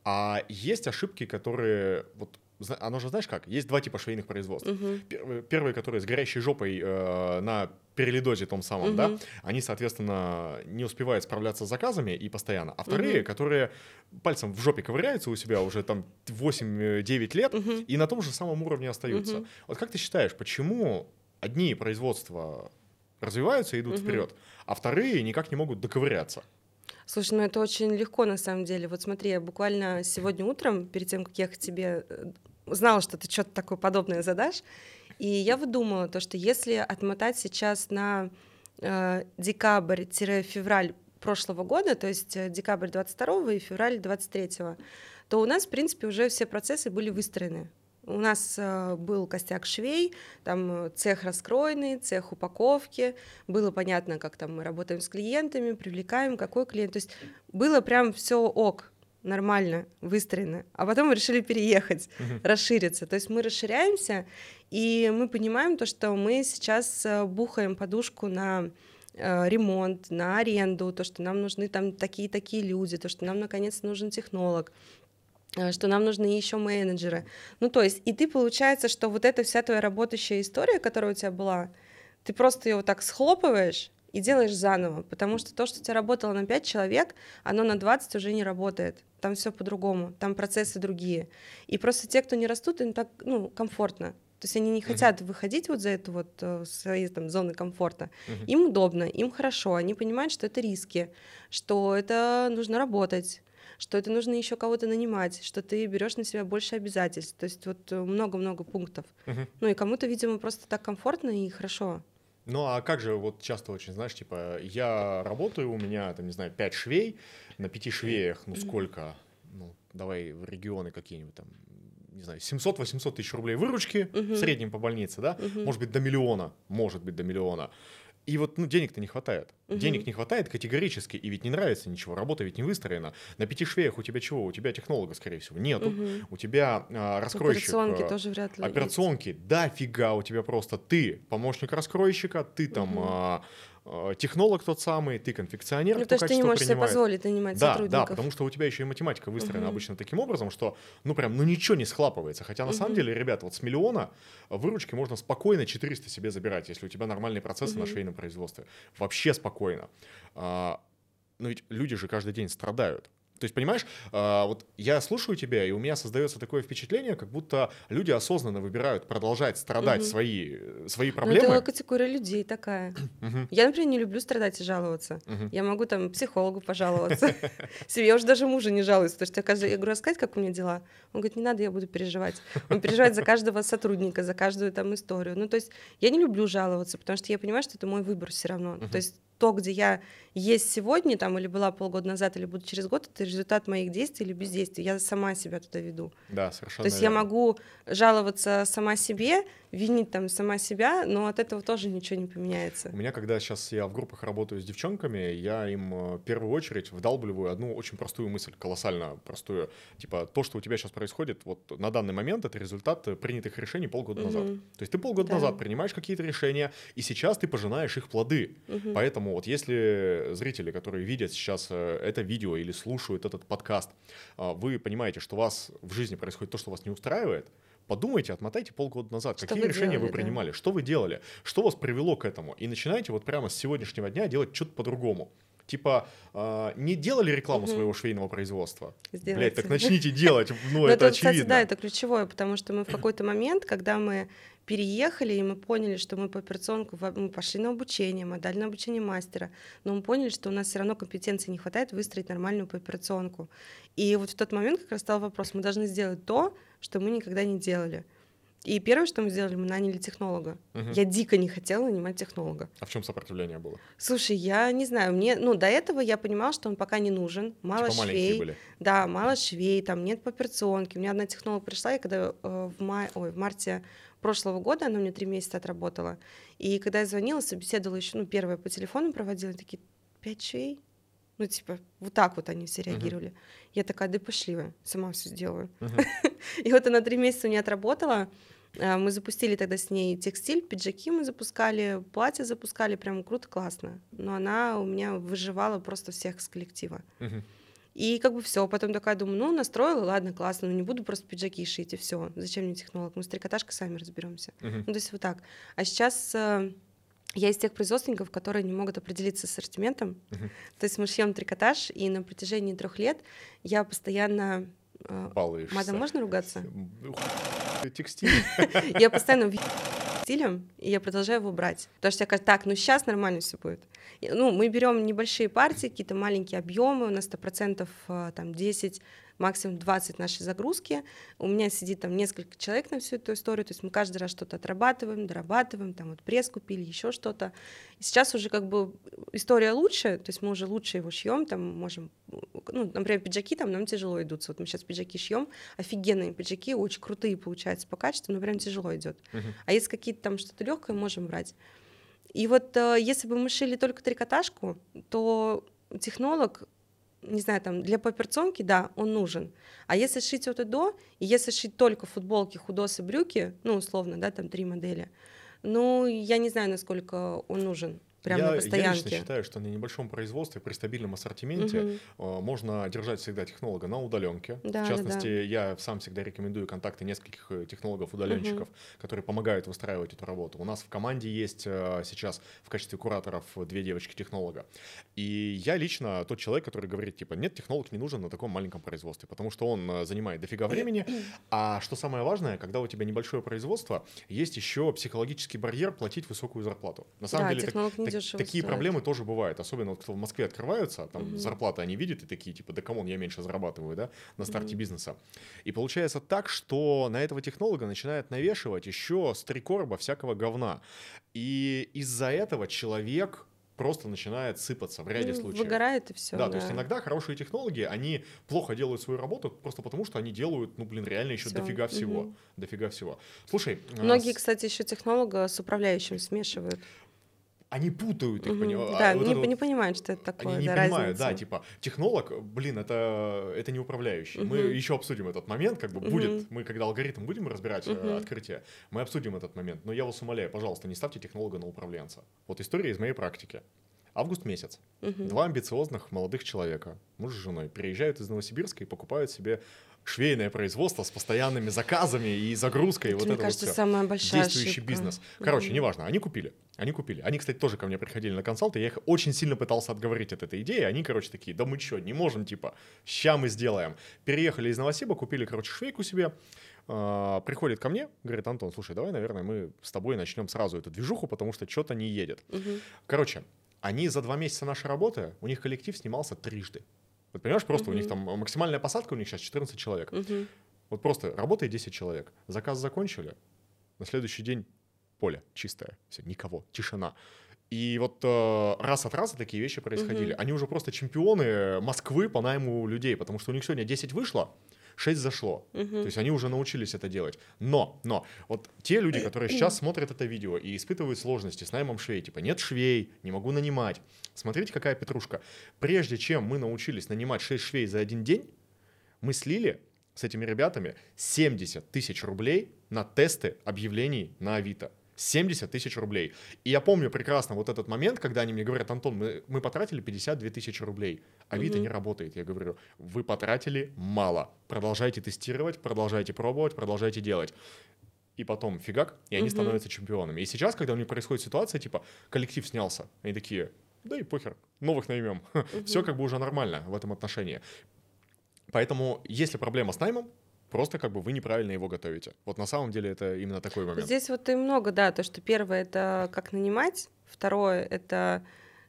А есть ошибки, которые, оно же знаешь как, есть два типа швейных производств. Мгм. Первые, первые, которые с горящей жопой э, на перелидозе том самом, да, Мгм. они, соответственно, не успевают справляться с заказами и постоянно. А вторые, Мгм. которые пальцем в жопе ковыряются у себя уже там 8-9 лет Мгм. и на том же самом уровне остаются. Мгм. Вот как ты считаешь, почему одни производства развиваются и идут Мгм. вперед, а вторые никак не могут доковыряться? Слушай, ну это очень легко на самом деле. Вот смотри, я буквально сегодня утром, перед тем, как ехать к тебе, э, знала, что ты что-то такое подобное задашь. И я выдумала то, что если отмотать сейчас на э, декабрь-февраль прошлого года, то есть э, декабрь 22 и февраль 23, то у нас, в принципе, уже все процессы были выстроены. У нас э, был костяк швей, там э, цех раскроенный, цех упаковки, было понятно, как там мы работаем с клиентами, привлекаем, какой клиент. То есть было прям все ок, нормально, выстроено. А потом мы решили переехать, Мгм. расшириться. То есть мы расширяемся, и мы понимаем то, что мы сейчас э, бухаем подушку на ремонт, на аренду, то, что нам нужны там такие-такие люди, то, что нам наконец нужен технолог что нам нужны еще менеджеры. Ну, то есть, и ты, получается, что вот эта вся твоя работающая история, которая у тебя была, ты просто ее вот так схлопываешь и делаешь заново, потому что то, что у тебя работало на 5 человек, оно на 20 уже не работает. Там все по-другому, там процессы другие. И просто те, кто не растут, им так, ну, комфортно. То есть они не хотят выходить вот за эту вот э, свои там зоны комфорта. Мгм. Им удобно, им хорошо, они понимают, что это риски, что это нужно работать, что это нужно еще кого-то нанимать, что ты берешь на себя больше обязательств. То есть вот э, много-много пунктов. Мгм. Ну и кому-то, видимо, просто так комфортно и хорошо. Ну а как же вот часто очень, знаешь, типа, я работаю, у меня, там, не знаю, 5 швей, на пяти швеях, ну сколько, ну давай в регионы какие-нибудь там, не знаю, 700-800 тысяч рублей выручки в Мгм. среднем по больнице, да, Мгм. может быть до миллиона, может быть до миллиона. И вот, ну, денег-то не хватает. Мгм. Денег не хватает категорически, и ведь не нравится ничего, работа ведь не выстроена. На пяти швеях у тебя чего? У тебя технолога, скорее всего, нету. Мгм. У тебя а, раскройщик... Операционки а, тоже вряд ли. есть. Операционки, да, фига, у тебя просто ты помощник раскройщика, ты там а, а, технолог тот самый, ты конфекционер, Ну, то есть ты не можешь себе принимает. позволить нанимать Да, сотрудников. да, потому что у тебя еще и математика выстроена Мгм. обычно таким образом, что, ну, прям, ну, ничего не схлапывается. Хотя, на самом Мгм. деле, ребята, вот с миллиона выручки можно спокойно 400 себе забирать, если у тебя нормальные процессы на Мгм. швейном производстве. Вообще спокойно. А, но ведь люди же каждый день страдают. То есть, понимаешь, а, вот я слушаю тебя, и у меня создается такое впечатление, как будто люди осознанно выбирают продолжать страдать Мгм. свои, свои Ну, проблемы. это категория людей такая. Мгм, Я, например, не люблю страдать и жаловаться. мгм. Я могу там психологу пожаловаться. Себе я уже даже мужа не жалуюсь, потому что я, каждый, я говорю, рассказать, как у меня дела. Он говорит, не надо, я буду переживать. Он переживает за каждого сотрудника, за каждую там историю. Ну, то есть я не люблю жаловаться, потому что я понимаю, что это мой выбор все равно. То есть то, где я есть сегодня, там, или была полгода назад, или буду через год, это результат моих действий или бездействий. Я сама себя туда веду. Да, совершенно То есть я верно. могу жаловаться сама себе, винить там сама себя, но от этого тоже ничего не поменяется. У меня, когда сейчас я в группах работаю с девчонками, я им э, в первую очередь вдалбливаю одну очень простую мысль, колоссально простую. Типа, то, что у тебя сейчас происходит, вот на данный момент, это результат э, принятых решений полгода назад. Мгм. То есть ты полгода Да. назад принимаешь какие-то решения, и сейчас ты пожинаешь их плоды. Мгм. Поэтому вот если зрители, которые видят сейчас э, это видео или слушают этот подкаст, а, вы понимаете, что у вас в жизни происходит то, что вас не устраивает, подумайте, отмотайте полгода назад, Что какие вы решения вы делали, да. принимали, что вы делали, что вас привело к этому, и начинайте вот прямо с сегодняшнего дня делать что-то по-другому. Типа, а, не делали рекламу Мгм. своего швейного производства? Сделайте. Блять, так начните делать, ну это, кстати, очевидно. да, это ключевое, потому что мы в какой-то момент, когда мы переехали, и мы поняли, что мы по операционку, мы пошли на обучение, модальное обучение мастера, но мы поняли, что у нас все равно компетенции не хватает выстроить нормальную по операционку. И вот в тот момент как раз стал вопрос, мы должны сделать то, что мы никогда не делали. И первое, что мы сделали, мы наняли технолога. Мгм. Я дико не хотела нанимать технолога. А в чем сопротивление было? Слушай, я не знаю, мне, ну, до этого я понимала, что он пока не нужен, мало типа швей, были. да, мало швей, там нет операционки. У меня одна технолог пришла, и когда э, в, мае, ой, в марте прошлого года она мне три месяца отработала, и когда я звонила, собеседовала еще, ну, первое по телефону проводила, такие, пять швей? Ну, типа, вот так вот они все реагировали. Я такая, да пошли вы, сама все сделаю. Мгм. И вот она три месяца у меня отработала. А, Мы запустили тогда с ней текстиль, пиджаки мы запускали, платье запускали, прям круто, классно. Но она у меня выживала просто всех с коллектива. И как бы все, потом такая думаю, ну, настроила, ладно, классно, но не буду просто пиджаки шить, и все. Зачем мне технолог? Мы с трикотажкой сами разберемся. Мгм. Ну, то есть вот так. А сейчас э, я из тех производственников, которые не могут определиться с ассортиментом. Мгм. То есть мы шьем трикотаж, и на протяжении трех лет я постоянно... э, Балуешься. Матом можно ругаться? Текстиль. Я постоянно стилем, и я продолжаю его брать. Потому что я кажется, так, ну сейчас нормально все будет. Ну, мы берем небольшие партии, какие-то маленькие объемы, у нас 100% э, там 10, максимум 20 нашей загрузки. У меня сидит там несколько человек на всю эту историю, то есть мы каждый раз что-то отрабатываем, дорабатываем, там вот пресс купили, еще что-то. Сейчас уже как бы история лучше, то есть мы уже лучше его шьем, там можем, ну, например, пиджаки там нам тяжело идутся. Вот мы сейчас пиджаки шьем, офигенные пиджаки, очень крутые получаются по качеству, но прям тяжело идет. Мгм. А если какие-то там что-то легкое, можем брать. И вот э, если бы мы шили только трикотажку, то технолог, не знаю, там для паперционки, да, он нужен. А если шить от и до, и если шить только футболки, худосы, брюки, ну, условно, да, там три модели, ну, я не знаю, насколько он нужен прямо я, на я лично постоянке. считаю, что на небольшом производстве при стабильном ассортименте э, можно держать всегда технолога на удаленке. Да, в да, частности, я сам всегда рекомендую контакты нескольких э, технологов-удаленщиков, которые помогают выстраивать эту работу. У нас в команде есть э, сейчас в качестве кураторов две девочки-технолога. И я лично тот человек, который говорит, типа, нет, технолог не нужен на таком маленьком производстве, потому что он э, занимает дофига времени. А что самое важное, когда у тебя небольшое производство, есть еще психологический барьер платить высокую зарплату. На самом Да, деле, так- технолог не так- дешево такие стоит. проблемы тоже бывают, особенно вот кто в Москве открываются, там Мгм. зарплаты они видят и такие, типа, да come on, я меньше зарабатываю, да, на старте Мгм. бизнеса. И получается так, что на этого технолога начинает навешивать еще с три короба всякого говна. И из-за этого человек просто начинает сыпаться в ряде Ну, случаев. Выгорает и все. Да, то есть иногда хорошие технологии, они плохо делают свою работу просто потому, что они делают, ну, блин, реально еще Всё. дофига всего. Мгм. Дофига всего. Слушай, а, Многие, с- кстати, еще технолога с управляющим смешивают. Они путают их, Мгм. понимаешь? Да, А вот не, вот- не понимают, что это такое. Они не да, понимают, разница. да, типа технолог, блин, это, это не управляющий. Мы Мгм. еще обсудим этот момент, как бы Мгм. будет, мы когда алгоритм будем разбирать Мгм. открытие, мы обсудим этот момент. Но я вас умоляю, пожалуйста, не ставьте технолога на управленца. Вот история из моей практики. Август месяц. Мгм. Два амбициозных молодых человека, муж с женой, приезжают из Новосибирска и покупают себе швейное производство с постоянными заказами и загрузкой. Это, вот мне это кажется, вот самая большая действующий ошибка. бизнес. Короче, Мгм. неважно, они купили. Они купили. Они, кстати, тоже ко мне приходили на консалты. Я их очень сильно пытался отговорить от этой идеи. Они, короче, такие, да мы что, не можем, типа, ща мы сделаем. Переехали из Новосиба, купили, короче, швейку себе. А, приходит ко мне, говорит, Антон, слушай, давай, наверное, мы с тобой начнем сразу эту движуху, потому что что-то не едет. Мгм. Короче, они за два месяца нашей работы, у них коллектив снимался трижды. Вот понимаешь, просто у них там максимальная посадка у них сейчас 14 человек. Мгм. Вот просто работает 10 человек. Заказ закончили. На следующий день поле чистое. Все, никого, тишина. И вот э, раз от раза такие вещи происходили. Мгм. Они уже просто чемпионы Москвы по найму людей, потому что у них сегодня 10 вышло, 6 зашло. Мгм. То есть они уже научились это делать. Но, но, вот те люди, которые сейчас смотрят это видео и испытывают сложности с наймом швей, типа нет швей, не могу нанимать. Смотрите, какая петрушка. Прежде чем мы научились нанимать 6 швей за один день, мы слили с этими ребятами 70 тысяч рублей на тесты объявлений на Авито. 70 тысяч рублей. И я помню прекрасно вот этот момент, когда они мне говорят, Антон, мы, мы потратили 52 тысячи рублей. Авито Мгм. не работает. Я говорю, вы потратили мало. Продолжайте тестировать, продолжайте пробовать, продолжайте делать. И потом фигак, и они Мгм. становятся чемпионами. И сейчас, когда у них происходит ситуация, типа, коллектив снялся, они такие, да и похер, новых наймем. Все как бы уже нормально в этом отношении. Поэтому, если проблема с наймом, просто как бы вы неправильно его готовите. Вот на самом деле это именно такой момент. Здесь вот и много, да, то, что первое — это как нанимать, второе — это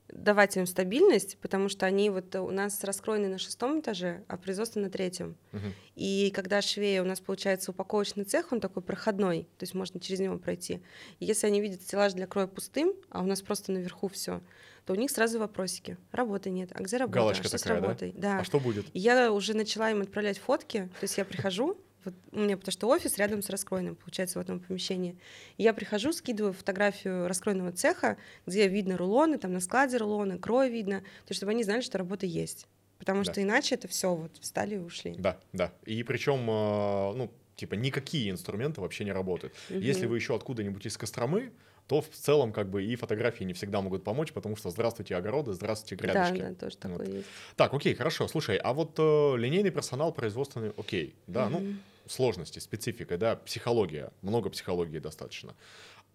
давать им стабильность, потому что они вот у нас раскроены на шестом этаже, а производство на третьем. Мгм. И когда швея у нас получается упаковочный цех, он такой проходной, то есть можно через него пройти. И если они видят стеллаж для кроя пустым, а у нас просто наверху все, то у них сразу вопросики. Работы нет. А где работа? Галочка а что такая, с да? работой? Да. А что будет? И Я уже начала им отправлять фотки. То есть я прихожу, вот у меня потому что офис рядом с раскроенным, получается, в одном помещении. И я прихожу, скидываю фотографию раскроенного цеха, где видно рулоны, там на складе рулоны, крой видно, то чтобы они знали, что работа есть. Потому Да. что иначе это все вот встали и ушли. Да, да. И причем, э, ну, типа, никакие инструменты вообще не работают. Если Мгм. вы еще откуда-нибудь из Костромы, то в целом как бы и фотографии не всегда могут помочь, потому что здравствуйте огороды, здравствуйте Да, грядочки. да, тоже Вот. такое есть. Так, окей, хорошо. Слушай, а вот э, линейный персонал производственный, окей, да, ну, Мгм. Сложности, специфика, да, психология, много психологии достаточно.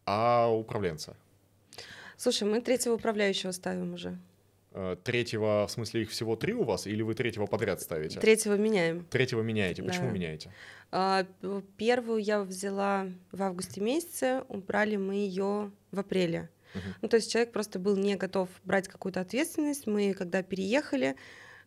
А управленца? Слушай, мы третьего управляющего ставим уже. Э, Третьего, в смысле, их всего три у вас, или вы третьего подряд ставите? Третьего меняем. Третьего меняете. Почему Да. меняете? А, Первую я взяла в августе месяце, убрали мы ее в апреле. Мгм. Ну, то есть человек просто был не готов брать какую-то ответственность. Мы, когда переехали,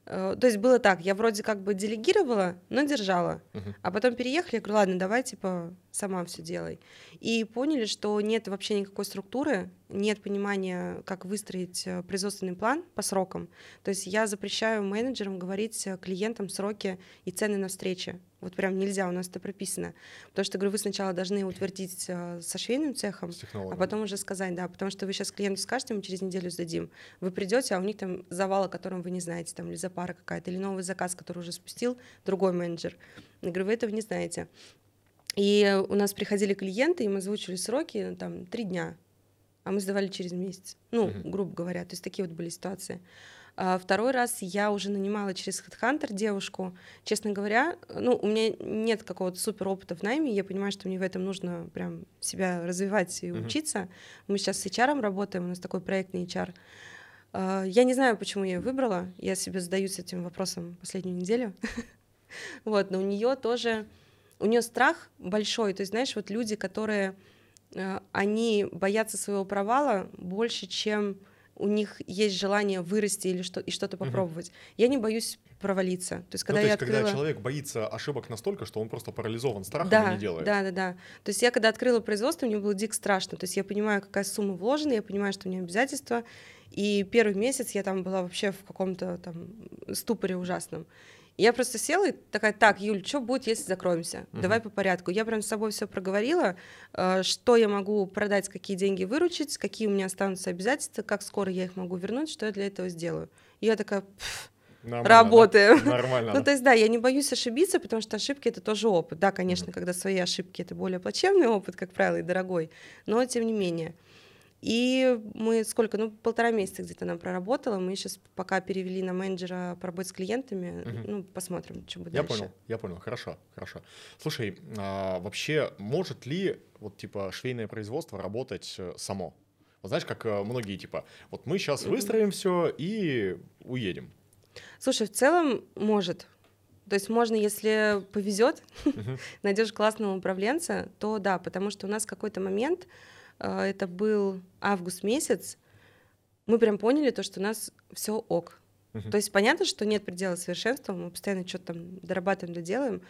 то есть было так, я вроде как бы делегировала, но держала. Мгм. А потом переехали, я говорю, ладно, давай, типа, сама все делай. И поняли, что нет вообще никакой структуры, нет понимания, как выстроить э, производственный план по срокам. То есть я запрещаю менеджерам говорить э, клиентам сроки и цены на встречи. Вот прям нельзя, у нас это прописано. Потому что, говорю, вы сначала должны утвердить э, со швейным цехом, а потом уже сказать, да, потому что вы сейчас клиенту скажете, мы через неделю сдадим. Вы придете, а у них там завал, о котором вы не знаете, там или запара какая-то, или новый заказ, который уже спустил другой менеджер. Я говорю, вы этого не знаете. И у нас приходили клиенты, им озвучили сроки, ну, там, три дня, а мы сдавали через месяц. Ну, Мгм. грубо говоря, то есть такие вот были ситуации. А второй раз я уже нанимала через HeadHunter девушку. Честно говоря, ну, у меня нет какого-то супер опыта в найме, я понимаю, что мне в этом нужно прям себя развивать и Мгм. учиться. Мы сейчас с HR работаем, у нас такой проектный HR. А, Я не знаю, почему я ее выбрала. Я себе задаюсь этим вопросом последнюю неделю. Вот, но у нее тоже, у нее страх большой. То есть, знаешь, вот люди, которые, э, они боятся своего провала больше, чем у них есть желание вырасти или что, и что-то попробовать. Я не боюсь провалиться. То есть, Ну, когда то я есть, когда открыла... человек боится ошибок настолько, что он просто парализован страхом Да, и не делает. да, да, да. То есть я когда открыла производство, мне было дико страшно. То есть я понимаю, какая сумма вложена, я понимаю, что у меня обязательства. И первый месяц я там была вообще в каком-то там ступоре ужасном. И я просто села и такая, так, Юль, что будет, если закроемся? Мгм. Давай по порядку. Я прям с собой все проговорила, э, что я могу продать, какие деньги выручить, какие у меня останутся обязательства, как скоро я их могу вернуть, что я для этого сделаю. И я такая, «Пф, Нормально, работаю. да? Нормально. Ну, то есть, да, я не боюсь ошибиться, потому что ошибки это тоже опыт. Да, конечно, когда свои ошибки это более плачевный опыт, как правило, и дорогой, но тем не менее. И мы сколько, ну, полтора месяца где-то нам проработала. Мы сейчас пока перевели на менеджера по работе с клиентами. Мгм. Ну, посмотрим, что будет Я дальше. понял, я понял, хорошо, хорошо. Слушай, а, вообще может ли вот типа швейное производство работать э, само? Вот знаешь, как э, многие типа, вот мы сейчас выстроим все и уедем. Слушай, в целом может. То есть можно, если повезет, Мгм. найдешь классного управленца, то да, потому что у нас в какой-то момент, это был август месяц, мы прям поняли то, что у нас все ок. Мгм. То есть понятно, что нет предела совершенства, мы постоянно что-то там дорабатываем, доделаем,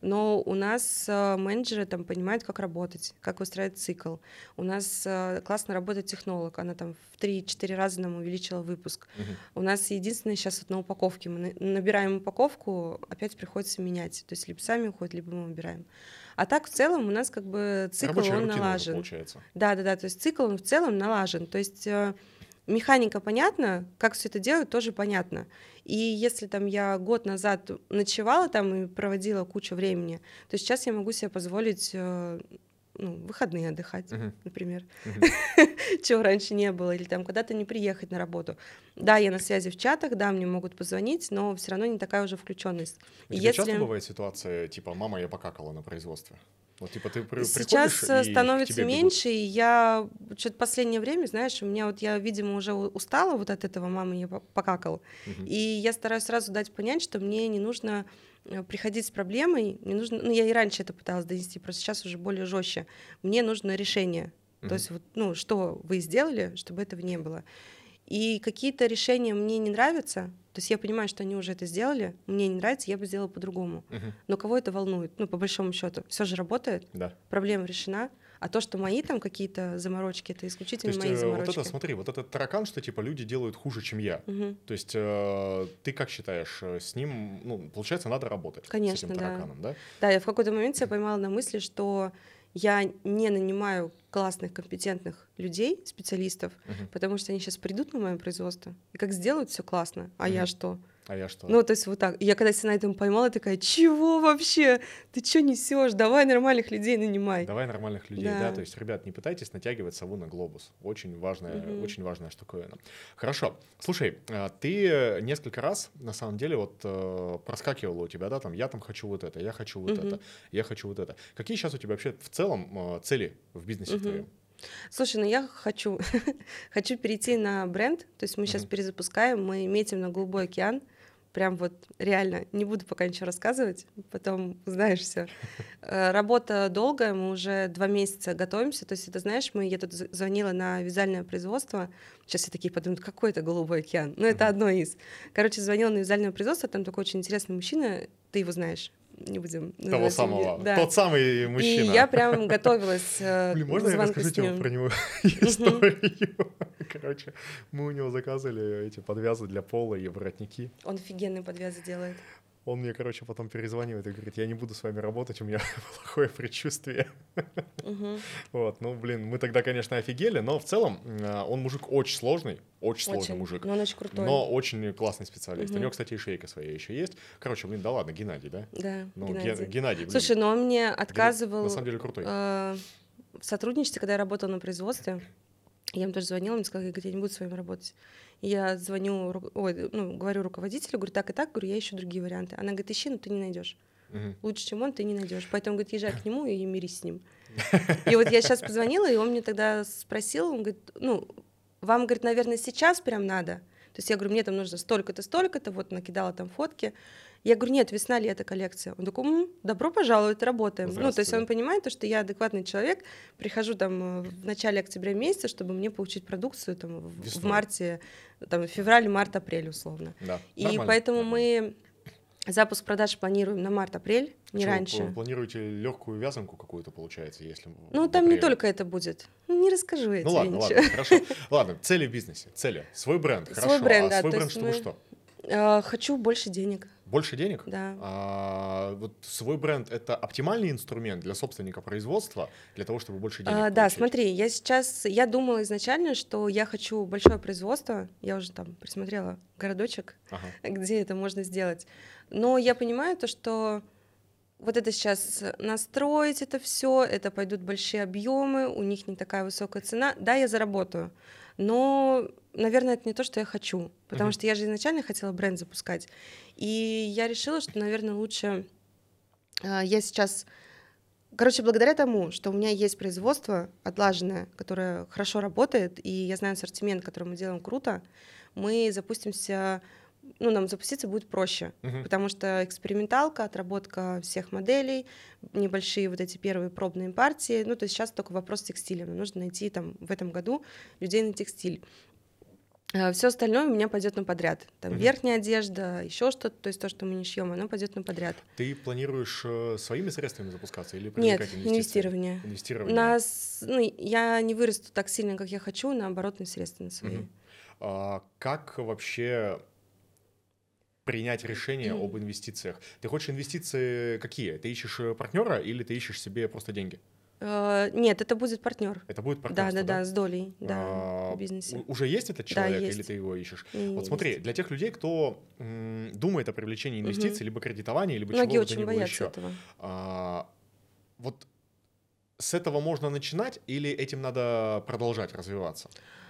но у нас э, менеджеры там понимают, как работать, как выстраивать цикл. У нас э, классно работает технолог, она там в 3-4 раза нам увеличила выпуск. Мгм. У нас единственное сейчас вот на упаковке. Мы на- набираем упаковку, опять приходится менять. То есть либо сами уходят, либо мы убираем. А так в целом у нас как бы цикл, Рабочая он налажен. получается. Да, да, да. То есть цикл он в целом налажен. То есть э, механика понятна, как все это делают, тоже понятно. И если там я год назад ночевала там и проводила кучу времени, то сейчас я могу себе позволить э, ну, выходные отдыхать, Мгм. например, Мгм. чего раньше не было, или там куда-то не приехать на работу. Да, я на связи в чатах, да, мне могут позвонить, но все равно не такая уже включенность. У тебя если- часто бывает ситуация, типа, мама, я покакала на производстве? Вот, типа, ты Сейчас э, и становится бегут. меньше, и я что-то последнее время, знаешь, у меня вот я, видимо, уже устала вот от этого, мама я по- покакал, Мгм. и я стараюсь сразу дать понять, что мне не нужно э, приходить с проблемой, мне нужно, ну я и раньше это пыталась донести, просто сейчас уже более жестче. Мне нужно решение, Мгм. то есть вот, ну что вы сделали, чтобы этого не было. И какие-то решения мне не нравятся, то есть я понимаю, что они уже это сделали, мне не нравится, я бы сделала по-другому. Мгм. Но кого это волнует? Ну, по большому счету, все же работает, Да. проблема решена. А то, что мои там какие-то заморочки, это То исключительно есть мои э, вот заморочки. это, смотри, вот этот таракан, что типа люди делают хуже, чем я. Мгм. То есть э, ты как считаешь, э, с ним, ну, получается, надо работать с Конечно, этим да. тараканом, да? Да, я в какой-то момент себя поймала на мысли, что я не нанимаю классных, компетентных людей, специалистов, Мгм. потому что они сейчас придут на мое производство и как сделают все классно, а я Мгм. что? А я что? Ну, то есть вот так. И я когда себя на этом поймала, такая, чего вообще? Ты что несешь? Давай нормальных людей нанимай. Давай нормальных людей, да. Да. То есть, ребят, не пытайтесь натягивать сову на глобус. Очень важная, Мгм. очень важная штуковина. Хорошо. Слушай, а, ты несколько раз, на самом деле, вот э, проскакивала у тебя, да, там, я там хочу вот это, я хочу вот Мгм. это, я хочу вот это. Какие сейчас у тебя вообще в целом э, цели в бизнесе Мгм. твоем? Слушай, ну я хочу, хочу перейти на бренд. То есть мы сейчас перезапускаем, мы метим на голубой океан. Прям вот реально, не буду пока ничего рассказывать, потом узнаешь все. Работа долгая, мы уже два месяца готовимся. То есть это, знаешь, мы, я тут звонила на вязальное производство. Сейчас все такие подумают, какой это голубой океан? Ну, это одно из. Короче, звонила на вязальное производство, там такой очень интересный мужчина, ты его знаешь, не будем Того самого, Да. тот самый мужчина. И я прям готовилась э, Блин, можно я расскажу тебе про него историю? Короче, мы у него заказывали эти подвязы для пола и воротники. Он офигенные подвязы делает. Он мне, короче, потом перезванивает и говорит, я не буду с вами работать, у меня плохое предчувствие. Мгм. Вот, ну, блин, мы тогда, конечно, офигели, но в целом э, он мужик очень сложный, очень сложный Очень. мужик, Но он очень крутой. но очень классный специалист. У Мгм. него, кстати, и шейка своя еще есть. Короче, блин, да ладно, Геннадий, да? Да, Ну, Ге- Геннадий. Геннадий, блин, Слушай, но он мне Геннадий отказывал на самом деле крутой. э, в сотрудничестве, когда я работала на производстве. Я им тоже звонила, он мне сказал, я не буду с вами работать. И я звоню, ой, ну, говорю руководителю, говорю, так и так, говорю, я ищу другие варианты. Она говорит, ищи, но ты не найдешь. Мгм. Лучше, чем он, ты не найдешь. Поэтому, говорит, езжай к нему и мирись с ним. И вот я сейчас позвонила, и он мне тогда спросил, он говорит, ну, вам, говорит, наверное, сейчас прям надо. То есть я говорю, мне там нужно столько-то, столько-то, вот накидала там фотки. Я говорю, нет, весна, лето, коллекция. Он такой, «М, добро пожаловать, работаем. Ну, то есть он понимает, то, что я адекватный человек, прихожу там э, в начале октября месяца, чтобы мне получить продукцию там в- в Весной. марте, там февраль, март, апрель условно. Да, И нормально, поэтому мы запуск продаж планируем на март-апрель, не Что, раньше. вы планируете легкую вязанку какую-то, получается, если... Ну, там не апреле? только это будет. Ну, Не расскажу я Ну тебе ладно, ничего. ладно, хорошо. Ладно, цели в бизнесе, цели. Свой бренд, Свой хорошо. бренд, а да, свой бренд, чтобы мы- что? А, Хочу больше денег, Больше денег? да. А, вот свой бренд это оптимальный инструмент для собственника производства для того, чтобы больше денег А, Да, получить? смотри, я сейчас, я думала изначально, что я хочу большое производство, я уже там присмотрела городочек, Ага. где это можно сделать. Но я понимаю то, что вот это сейчас настроить это все, это пойдут большие объемы, у них не такая высокая цена. Да, я заработаю, но, наверное, это не то, что я хочу, потому Мгм. что я же изначально хотела бренд запускать. И я решила, что, наверное, лучше а, я сейчас Короче, благодаря тому, что у меня есть производство отлаженное, которое хорошо работает, и я знаю ассортимент, который мы делаем круто, мы запустимся, ну, нам запуститься будет проще, Мгм. потому что эксперименталка, отработка всех моделей, небольшие вот эти первые пробные партии, ну, то есть сейчас только вопрос текстиля, нужно найти там в этом году людей на текстиль. Все остальное у меня пойдет на подряд. Там Мгм. верхняя одежда, еще что-то, то есть то, что мы не шьем, оно пойдет на подряд. Ты планируешь э, своими средствами запускаться или Нет, инвестирование. Инвестирование. Нас, ну, я не вырасту так сильно, как я хочу, на оборотные средства на свои. Мгм. А, как вообще принять решение об инвестициях? Ты хочешь инвестиции какие? Ты ищешь партнера или ты ищешь себе просто деньги? Э, нет, это будет партнер. Это будет Да, партнерство, да, да, с долей, да, А, в бизнесе. Уже есть этот Да, человек или есть. ты его ищешь? Не, Вот смотри, есть. для тех людей, кто м, думает о привлечении инвестиций, либо кредитовании, либо Многие чего очень боятся еще, этого. а, вот с этого можно начинать или этим надо продолжать развиваться?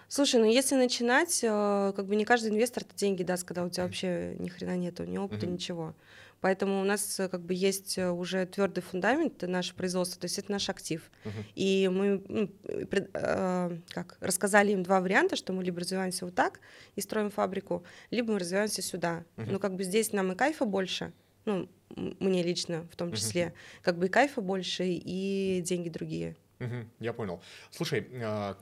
Слушай, ну если начинать, э, как бы не каждый инвестор это деньги даст, когда у тебя вообще ни хрена нету, ни опыта, Мгм. ничего. Поэтому у нас э, как бы есть э, уже твердый фундамент, наше производство, то есть это наш актив. Мгм. И мы ну, пред- э, как, рассказали им два варианта, что мы либо развиваемся вот так и строим фабрику, либо мы развиваемся сюда. Мгм. Но как бы здесь нам и кайфа больше, ну, мне лично в том числе, как бы и кайфа больше, и деньги другие. Мгм, я понял. Слушай, а,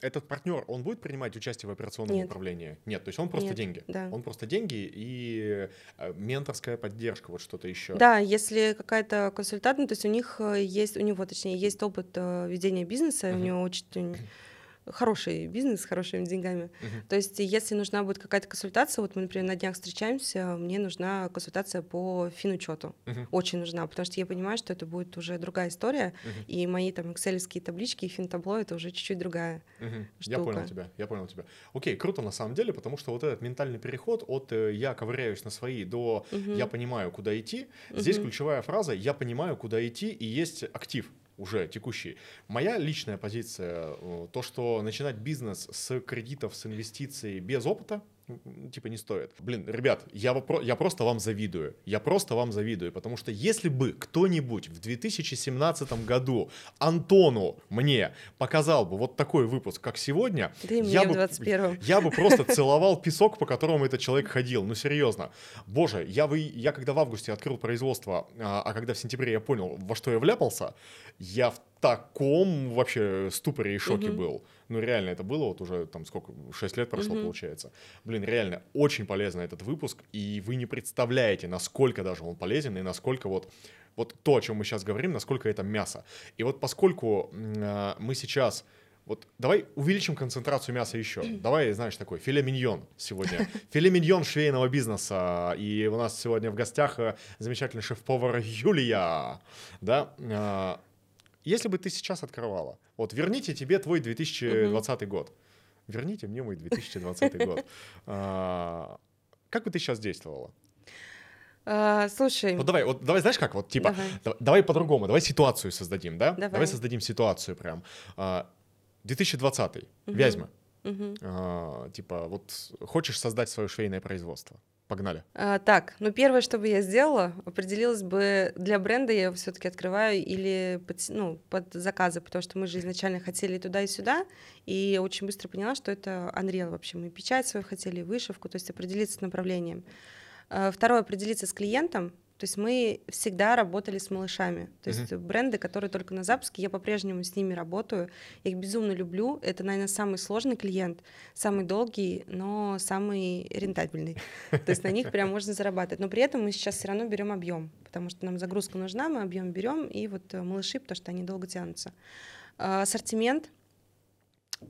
Этот партнер, он будет принимать участие в операционном Нет. управлении? Нет, то есть он просто Нет, деньги. да. Он просто деньги и э, менторская поддержка, вот что-то еще. Да, если какая-то консультант, ну, то есть у них э, есть, у него, точнее, есть опыт э, ведения бизнеса, у Мгм. него очень хороший бизнес с хорошими деньгами. То есть, если нужна будет какая-то консультация, вот мы, например, на днях встречаемся, мне нужна консультация по финучету. Мгм. Очень нужна, потому что я понимаю, что это будет уже другая история, Мгм. и мои там экселевские таблички и финтабло это уже чуть-чуть другая. Я штука. понял тебя, я понял тебя. Окей, круто на самом деле, потому что вот этот ментальный переход от э, я ковыряюсь на свои до Мгм. я понимаю, куда идти. Здесь Мгм. ключевая фраза я понимаю, куда идти, и есть актив уже текущий. Моя личная позиция, э, то, что начинать бизнес с кредитов, с инвестиций без опыта, типа не стоит. Блин, ребят, я, вопро- я просто вам завидую. Я просто вам завидую, потому что если бы кто-нибудь в 2017 году Антону мне показал бы вот такой выпуск, как сегодня, Да я бы, 21-м. я бы просто целовал песок, по которому этот человек ходил. Ну, серьезно. Боже, я, вы, я когда в августе открыл производство, а, а когда в сентябре я понял, во что я вляпался, я в таком вообще ступоре и шоке Мгм. был. Ну, реально, это было вот уже там сколько, 6 лет прошло, Мгм. получается. Блин, реально, очень полезно этот выпуск, и вы не представляете, насколько даже он полезен, и насколько вот вот то, о чем мы сейчас говорим, насколько это мясо. И вот поскольку а, мы сейчас вот давай увеличим концентрацию мяса еще. Давай, знаешь, такой филе миньон сегодня. Филе миньон швейного бизнеса. И у нас сегодня в гостях э, замечательный шеф-повар Юлия. Да? А, Если бы ты сейчас открывала, вот верните тебе твой 2020 год. Верните мне мой 2020 год. А, Как бы ты сейчас действовала? А, слушай, Вот давай, вот давай, знаешь как, вот типа, Давай. да- давай по-другому, давай ситуацию создадим, да? Давай. создадим ситуацию прям. А, 2020, Мгм. Вязьма. мгм. А, типа, вот хочешь создать свое швейное производство? Погнали. А, так, ну первое, что бы я сделала, определилась бы для бренда я все-таки открываю или под, ну, под заказы, потому что мы же изначально хотели туда и сюда, и очень быстро поняла, что это Unreal вообще. Мы печать свою хотели, вышивку, то есть определиться с направлением. А, Второе, определиться с клиентом. То есть мы всегда работали с малышами. То есть бренды, которые только на запуске, я по-прежнему с ними работаю. Я их безумно люблю. Это, наверное, самый сложный клиент, самый долгий, но самый рентабельный. То есть на них прям можно зарабатывать. Но при этом мы сейчас все равно берем объем, потому что нам загрузка нужна, мы объем берем, и вот э, малыши, потому что они долго тянутся. А, Ассортимент.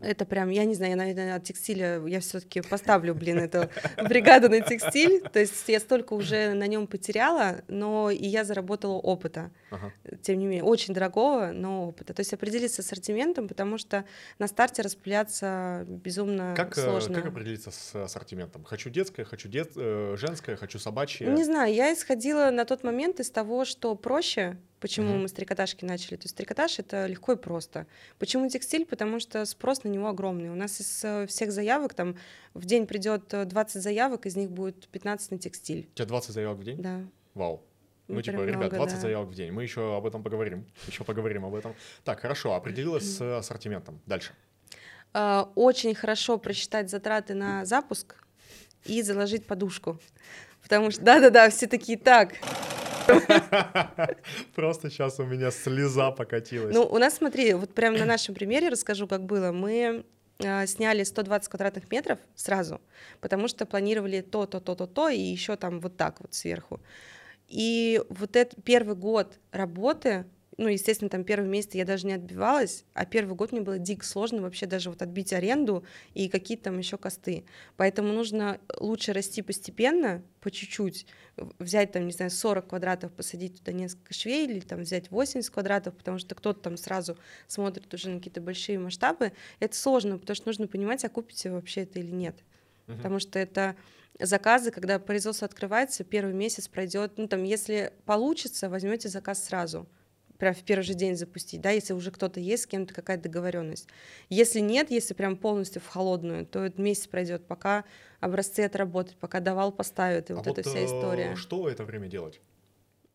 Это прям, я не знаю, я, наверное, от текстиля я все-таки поставлю, блин, эту бригаду на текстиль. То есть я столько уже на нем потеряла, но и я заработала опыта Ага. тем не менее, очень дорогого, но опыта. То есть определиться с ассортиментом, потому что на старте распыляться безумно Как, э, сложно. как определиться с ассортиментом? Хочу детское, хочу дет... э, женское, хочу собачье. Не знаю, я исходила на тот момент из того, что проще. Почему Мгм. мы с трикотажки начали? То есть трикотаж это легко и просто. Почему текстиль? Потому что спрос на него огромный. У нас из э, всех заявок там в день придет э, 20 заявок, из них будет 15 на текстиль. У тебя 20 заявок в день? Да. Вау. Ну, типа, прям ребят, много, 20 да. заявок в день. Мы еще об этом поговорим. Еще поговорим об этом. Так, хорошо, определилась с ассортиментом. Дальше. А, Очень хорошо просчитать затраты на запуск и заложить подушку. Потому что, да-да-да, все такие так. Просто сейчас у меня слеза покатилась. Ну, у нас, смотри, вот прям на нашем примере расскажу, как было. Мы а, сняли 120 квадратных метров сразу, потому что планировали то, то, то, то, то, и еще там вот так вот сверху. И вот этот первый год работы, ну, естественно, там первый месяц я даже не отбивалась, а первый год мне было дико сложно вообще даже вот отбить аренду и какие-то там еще косты. Поэтому нужно лучше расти постепенно, по чуть-чуть, взять там, не знаю, 40 квадратов, посадить туда несколько швей или там взять 80 квадратов, потому что кто-то там сразу смотрит уже на какие-то большие масштабы. Это сложно, потому что нужно понимать, окупите вообще это или нет. Мгм. Потому что это заказы, когда производство открывается, первый месяц пройдет, ну там, если получится, возьмете заказ сразу, прям в первый же день запустить, да, если уже кто-то есть, с кем-то какая-то договоренность. Если нет, если прям полностью в холодную, то этот месяц пройдет, пока образцы отработают, пока давал поставят, и А вот, эта вся э, история. Что в это время делать?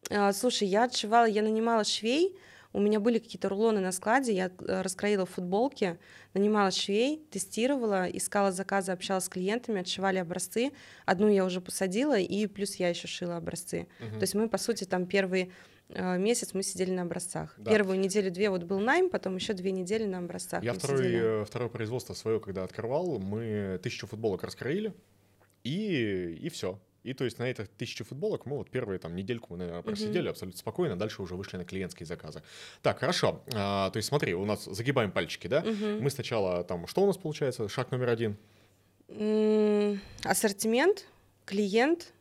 А, Слушай, я отшивала, я нанимала швей, у меня были какие-то рулоны на складе, я э, раскроила футболки, нанимала швей, тестировала, искала заказы, общалась с клиентами, отшивали образцы. Одну я уже посадила, и плюс я еще шила образцы. Мгм. То есть мы, по сути, там первые э, месяц мы сидели на образцах. Да. Первую неделю-две вот был найм, потом еще две недели на образцах. Я второй, сидели. э, второе производство свое, когда открывал, мы тысячу футболок раскроили, и, и все. И то есть на этих тысячу футболок мы вот первые там недельку мы, наверное, просидели абсолютно спокойно, дальше уже вышли на клиентские заказы. Так, хорошо. А, то есть смотри, у нас загибаем пальчики, да? Мгм. Мы сначала там, что у нас получается? Шаг номер один. Ассортимент, клиент,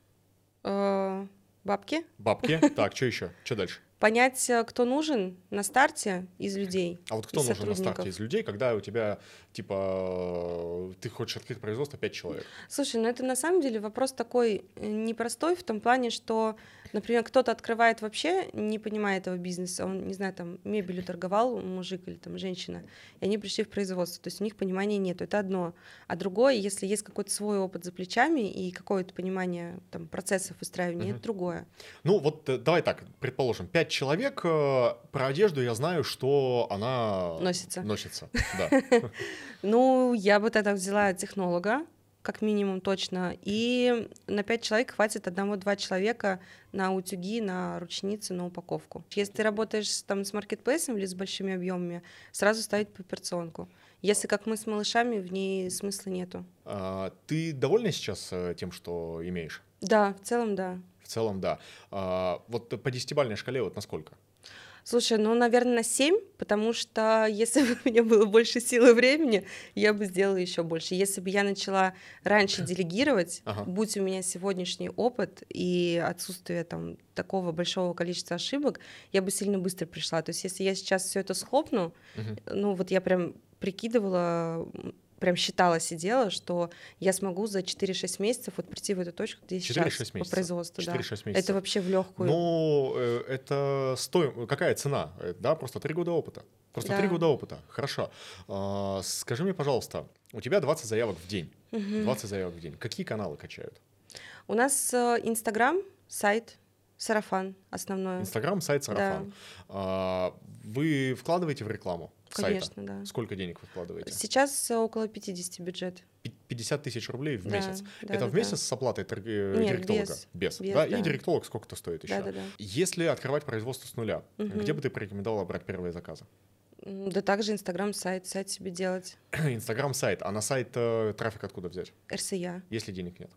э, бабки. Бабки. Так, что еще? Что дальше? Понять, э, кто нужен на старте из людей. А вот кто нужен на старте из людей, когда у тебя, типа, ты хочешь открыть производство 5 человек? Слушай, ну это на самом деле вопрос такой э, непростой в том плане, что, например, кто-то открывает вообще, не понимая этого бизнеса, он, не знаю, там, мебелью торговал мужик или там женщина, и они пришли в производство, то есть у них понимания нет, это одно. А другое, если есть какой-то свой опыт за плечами и какое-то понимание там, процессов выстраивания, Мгм. это другое. Ну, вот э, давай так, предположим, 5 человек, э, про одежду я знаю, что она... Носится. Носится, да. Ну, я бы тогда взяла технолога, как минимум точно, и на пять человек хватит одного-два человека на утюги, на ручницы, на упаковку. Если ты работаешь там с маркетплейсом или с большими объемами, сразу ставить по операционку. Если как мы с малышами, в ней смысла нету. А, Ты довольна сейчас э, тем, что имеешь? Да, в целом, да. В целом, да. А, Вот по десятибальной шкале вот насколько? Слушай, ну, наверное, на 7, потому что если бы у меня было больше силы времени, я бы сделала еще больше. Если бы я начала раньше делегировать, Ага. будь у меня сегодняшний опыт и отсутствие там такого большого количества ошибок, я бы сильно быстро пришла. То есть если я сейчас все это схлопну, Мгм. ну вот я прям прикидывала, прям считала, сидела, что я смогу за 4-6 месяцев вот прийти в эту точку, где я 4-6 сейчас по месяцев. производству. да. 4-6 месяцев. Это вообще в легкую. Ну, э, это стоим... Какая цена? Э, Да, просто три года опыта. Просто три Да. года опыта. Хорошо. А, Скажи мне, пожалуйста, у тебя 20 заявок в день. 20 заявок в день. Какие каналы качают? У нас э, Инстаграм, сайт, сарафан основное. Инстаграм, сайт, сарафан. А, Вы вкладываете в рекламу сайта? Конечно, да. Сколько денег вы вкладываете? Сейчас э, около 50 бюджет. Пи- 50 тысяч рублей в Да, месяц. да, Это да, в месяц да. с оплатой торги- Нет, директолога? без. Без. Без, да? И да. директолог сколько-то стоит еще. Да, да, да. Если открывать производство с нуля, Мгм. где бы ты порекомендовала брать первые заказы? Да также Инстаграм, сайт, себе делать. Инстаграм, сайт. А на сайт э, трафик откуда взять, РСЯ. если денег нет?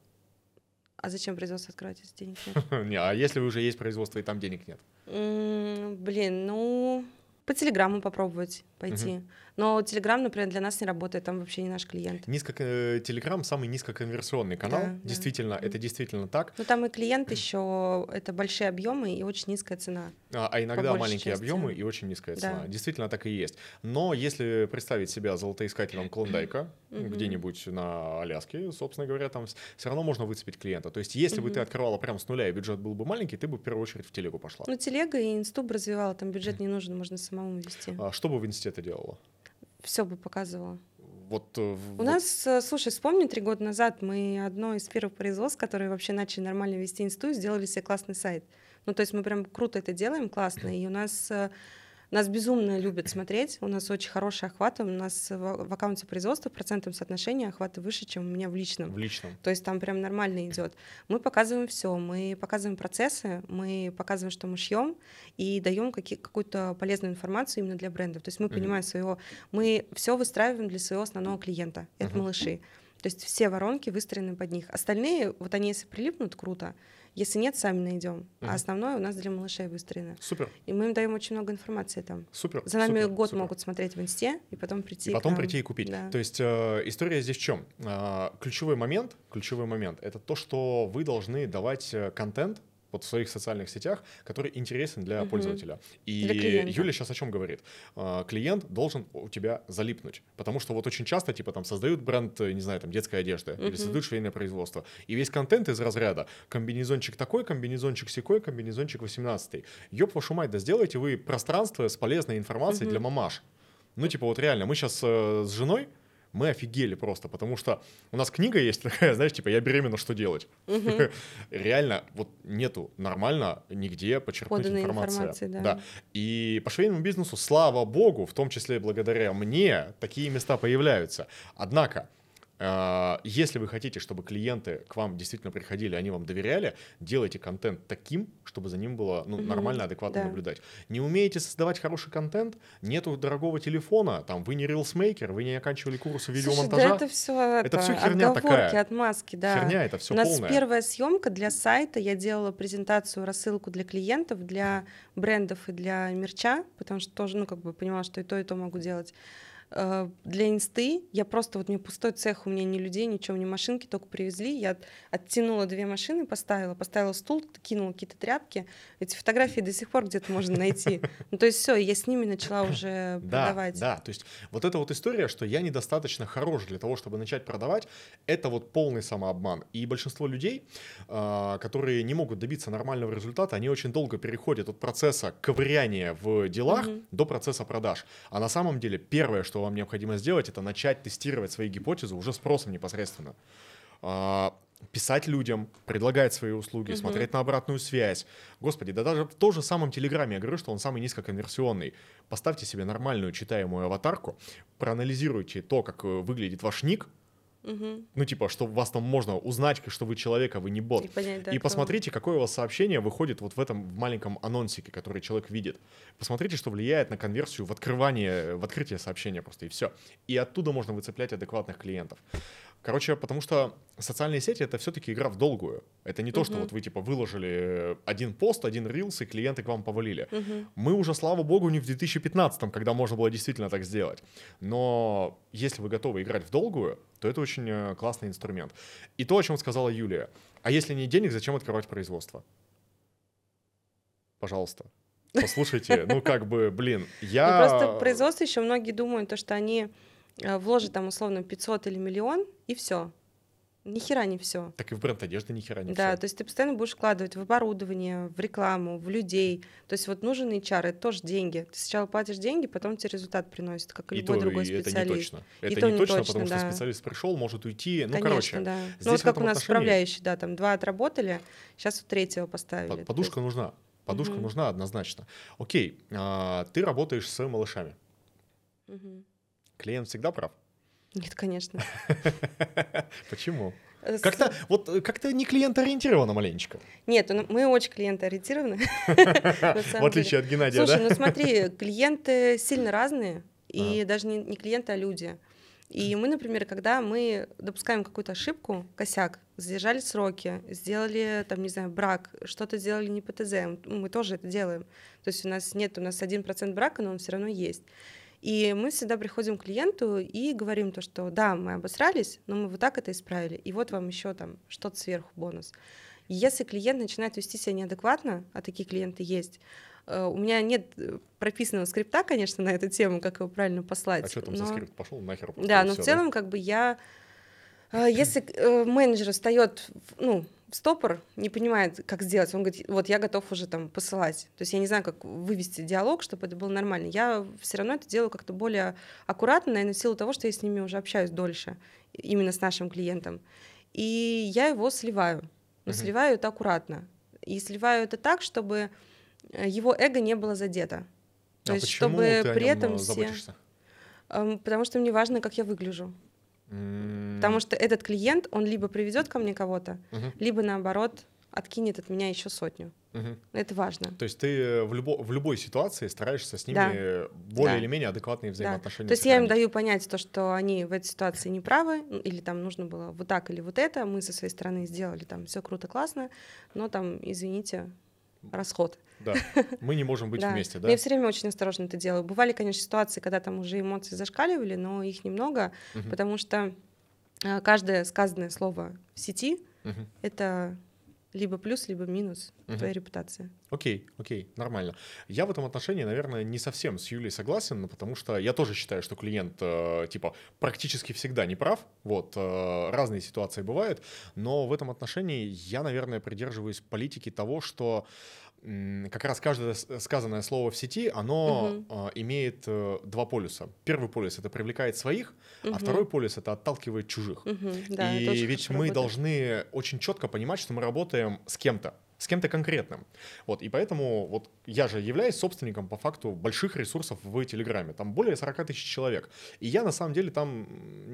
А зачем производство открывать, если денег нет? Не, а если уже есть производство и там денег нет? Блин, ну, по Телеграмму попробовать пойти. Но Телеграм, например, для нас не работает, там вообще не наш клиент. Низко, Телеграм самый низкоконверсионный канал. Да, да. действительно, это действительно так. Ну, там и клиент еще, это большие объемы и очень низкая цена. А, а иногда маленькие части. объемы и очень низкая цена. Да. Действительно так и есть. Но если представить себя золотоискателем Клондайка где-нибудь на Аляске, собственно говоря, там все равно можно выцепить клиента. То есть если бы ты открывала прям с нуля и бюджет был бы маленький, ты бы в первую очередь в телегу пошла. Ну, телега и инстуб развивала, там бюджет не нужен, можно самому вести. А что бы в институте делала? Все бы показывала. Вот э, У вот- нас, э, слушай, вспомни, три года назад мы одно из первых производств, которые вообще начали нормально вести инсту, сделали себе классный сайт. Ну, то есть мы прям круто это делаем, классно, и у нас э, нас безумно любят смотреть, у нас очень хороший охват, у нас в, в аккаунте производства в процентном соотношении охваты выше, чем у меня в личном. в личном. То есть там прям нормально идет. Мы показываем все, мы показываем процессы, мы показываем, что мы шьем, и даем какую-то полезную информацию именно для брендов. То есть мы Мгм. понимаем своего, мы все выстраиваем для своего основного клиента. Это Мгм. малыши. То есть все воронки выстроены под них. Остальные, вот они если прилипнут, круто. Если нет, сами найдем. Мгм. А основное у нас для малышей выстроено. Супер, И мы им даем очень много информации там. супер. За нами супер, год супер. могут смотреть в инсте и потом прийти. И потом прийти и купить. Да. То есть э, история здесь в чем? Э, ключевой момент, ключевой момент, это то, что вы должны давать э, контент вот в своих социальных сетях, который интересен для Мгм. пользователя. И Для. Юля сейчас о чем говорит? Э, клиент должен у тебя залипнуть, потому что вот очень часто типа там создают бренд, э, не знаю, там детской одежды или Мгм. создают швейное производство, и весь контент из разряда комбинезончик такой, комбинезончик секой, комбинезончик 18. Ёб вашу мать, да сделайте вы пространство с полезной информацией Мгм. для мамаш. Ну, типа, вот реально, мы сейчас с женой, мы офигели просто, потому что у нас книга есть такая, знаешь, типа, я беременна, что делать? Реально, вот нету нормально нигде почерпнуть Поданной информацию. информации, да. И по швейному бизнесу, слава богу, в том числе благодаря мне, такие места появляются. Однако, если вы хотите, чтобы клиенты к вам действительно приходили, они вам доверяли, делайте контент таким, чтобы за ним было ну, нормально, адекватно да. наблюдать. Не умеете создавать хороший контент, нету дорогого телефона, там вы не рилсмейкер, вы не оканчивали курсы Слушай, видеомонтажа. да это все Это всё херня отговорки, такая. отмазки, да. Херня это все У нас полное. первая съемка для сайта. Я делала презентацию, рассылку для клиентов, для брендов и для мерча, потому что тоже, ну, как бы понимала, что и то, и то могу делать. Э, Для инсты я просто, вот мне пустой цех, у меня ни людей, ничего, ни машинки, только привезли. Я от- оттянула две машины, поставила, поставила стул, кинула какие-то тряпки. Эти фотографии до сих пор где-то можно найти. Ну, то есть все, я с ними начала уже Да, продавать. да, то есть вот эта вот история, что я недостаточно хорош для того, чтобы начать продавать, это вот полный самообман. И большинство людей, а, которые не могут добиться нормального результата, они очень долго переходят от процесса ковыряния в делах Мгм. до процесса продаж. А на самом деле первое, что вам необходимо сделать, это начать тестировать свои гипотезы уже спросом непосредственно. А, писать людям, предлагать свои услуги, Мгм. смотреть на обратную связь. Господи, да даже в том же самом Телеграме я говорю, что он самый низкоконверсионный. Поставьте себе нормальную читаемую аватарку, проанализируйте то, как э, выглядит ваш ник, Мгм. ну типа, что вас там можно узнать, что вы человек, а вы не бот. И понять, да, И посмотрите, какое у вас сообщение выходит вот в этом маленьком анонсике, который человек видит. Посмотрите, что влияет на конверсию в открывание, в открытие сообщения просто, и все. И оттуда можно выцеплять адекватных клиентов. Короче, потому что социальные сети — это все-таки игра в долгую. Это не то, что Мгм. вот вы типа выложили один пост, один рилс, и клиенты к вам повалили. Мгм. Мы уже, слава богу, не в 2015, когда можно было действительно так сделать. Но если вы готовы играть в долгую, то это очень э, классный инструмент. И то, о чем сказала Юлия. А если нет денег, зачем открывать производство? Пожалуйста. Послушайте, ну как бы, блин, я... Ну, просто производство еще многие думают, то, что они э, вложат там условно 500 или миллион, и все. Ни хера не все. Так и в бренд одежды ни хера не Да, всё. то есть ты постоянно будешь вкладывать в оборудование, в рекламу, в людей. То есть вот нужен HR, это тоже деньги. Ты сначала платишь деньги, потом тебе результат приносит, как и любой то, другой и это не специалист. точно. И Это то не не точно, точно, потому что да. специалист пришел, может уйти. Ну, Конечно, короче, да. здесь Ну вот как у нас отношении управляющий, да, там два отработали, сейчас вот третьего поставили. подушка есть- нужна. Подушка Мгм. нужна однозначно. Окей, а, ты работаешь с малышами. Мгм. Клиент всегда прав. Нет, конечно. Почему? Э, Как-то вот э, как-то не клиент-ориентировано маленечко. Нет, ну, мы очень клиентоориентированы. на В отличие от Геннадия, Слушай, ну смотри, клиенты сильно разные, и даже не, клиенты, а люди. И мы, например, когда мы допускаем какую-то ошибку, косяк, задержали сроки, сделали, там, не знаю, брак, что-то сделали не по ТЗ, мы тоже это делаем. То есть у нас нет, у нас 1% брака, но он все равно есть. И мы всегда приходим к клиенту и говорим то, что да, мы обосрались, но мы вот так это исправили, и вот вам еще там что-то сверху бонус. И если клиент начинает вести себя неадекватно, а такие клиенты есть, э, у меня нет э, прописанного скрипта, конечно, на эту тему, как его правильно послать. А что там за но- скрипт пошел нахер? Да, но всё, в целом, как бы я, если э, менеджер встает, ну, в стопор, не понимает, как сделать, он говорит, вот я готов уже там посылать. То есть я не знаю, как вывести диалог, чтобы это было нормально. Я все равно это делаю как-то более аккуратно, наверное, в силу того, что я с ними уже общаюсь дольше, именно с нашим клиентом. И я его сливаю. Но Мгм. сливаю это аккуратно. И сливаю это так, чтобы э, его эго не было задето. То а есть, чтобы при нём, этом э, все... Эм, Потому что мне важно, как я выгляжу. Потому что этот клиент, он либо приведет ко мне кого-то, мгм, либо наоборот откинет от меня еще сотню. мгм. Это важно. То есть ты э, в, любо- в любой ситуации стараешься с ними Да. более Да. или менее адекватные Да. взаимоотношения То есть я им сохранить. даю понять то, что они в этой ситуации не правы, ну, или там нужно было вот так или вот это. Мы со своей стороны сделали там все круто, классно, но там, извините, расход. Да. Мы не можем быть Да. вместе, да? я все время очень осторожно это делаю. Бывали, конечно, ситуации, когда там уже эмоции зашкаливали, но их немного, потому что э, каждое сказанное слово в сети это либо плюс, либо минус Мгм. твоей репутации. Окей, окей, нормально. Я в этом отношении, наверное, не совсем с Юлей согласен, но потому что я тоже считаю, что клиент, э, типа, практически всегда не прав. Вот, э, разные ситуации бывают, но в этом отношении я, наверное, придерживаюсь политики того, что как раз каждое сказанное слово в сети, оно э, имеет э, два полюса. Первый полюс — это привлекает своих, а Мгм. второй полюс — это отталкивает чужих. Мгм. Да, и ведь мы работает. должны очень четко понимать, что мы работаем с кем-то, с кем-то конкретным. Вот, и поэтому вот я же являюсь собственником по факту больших ресурсов в Телеграме. Там более 40 тысяч человек. И я на самом деле там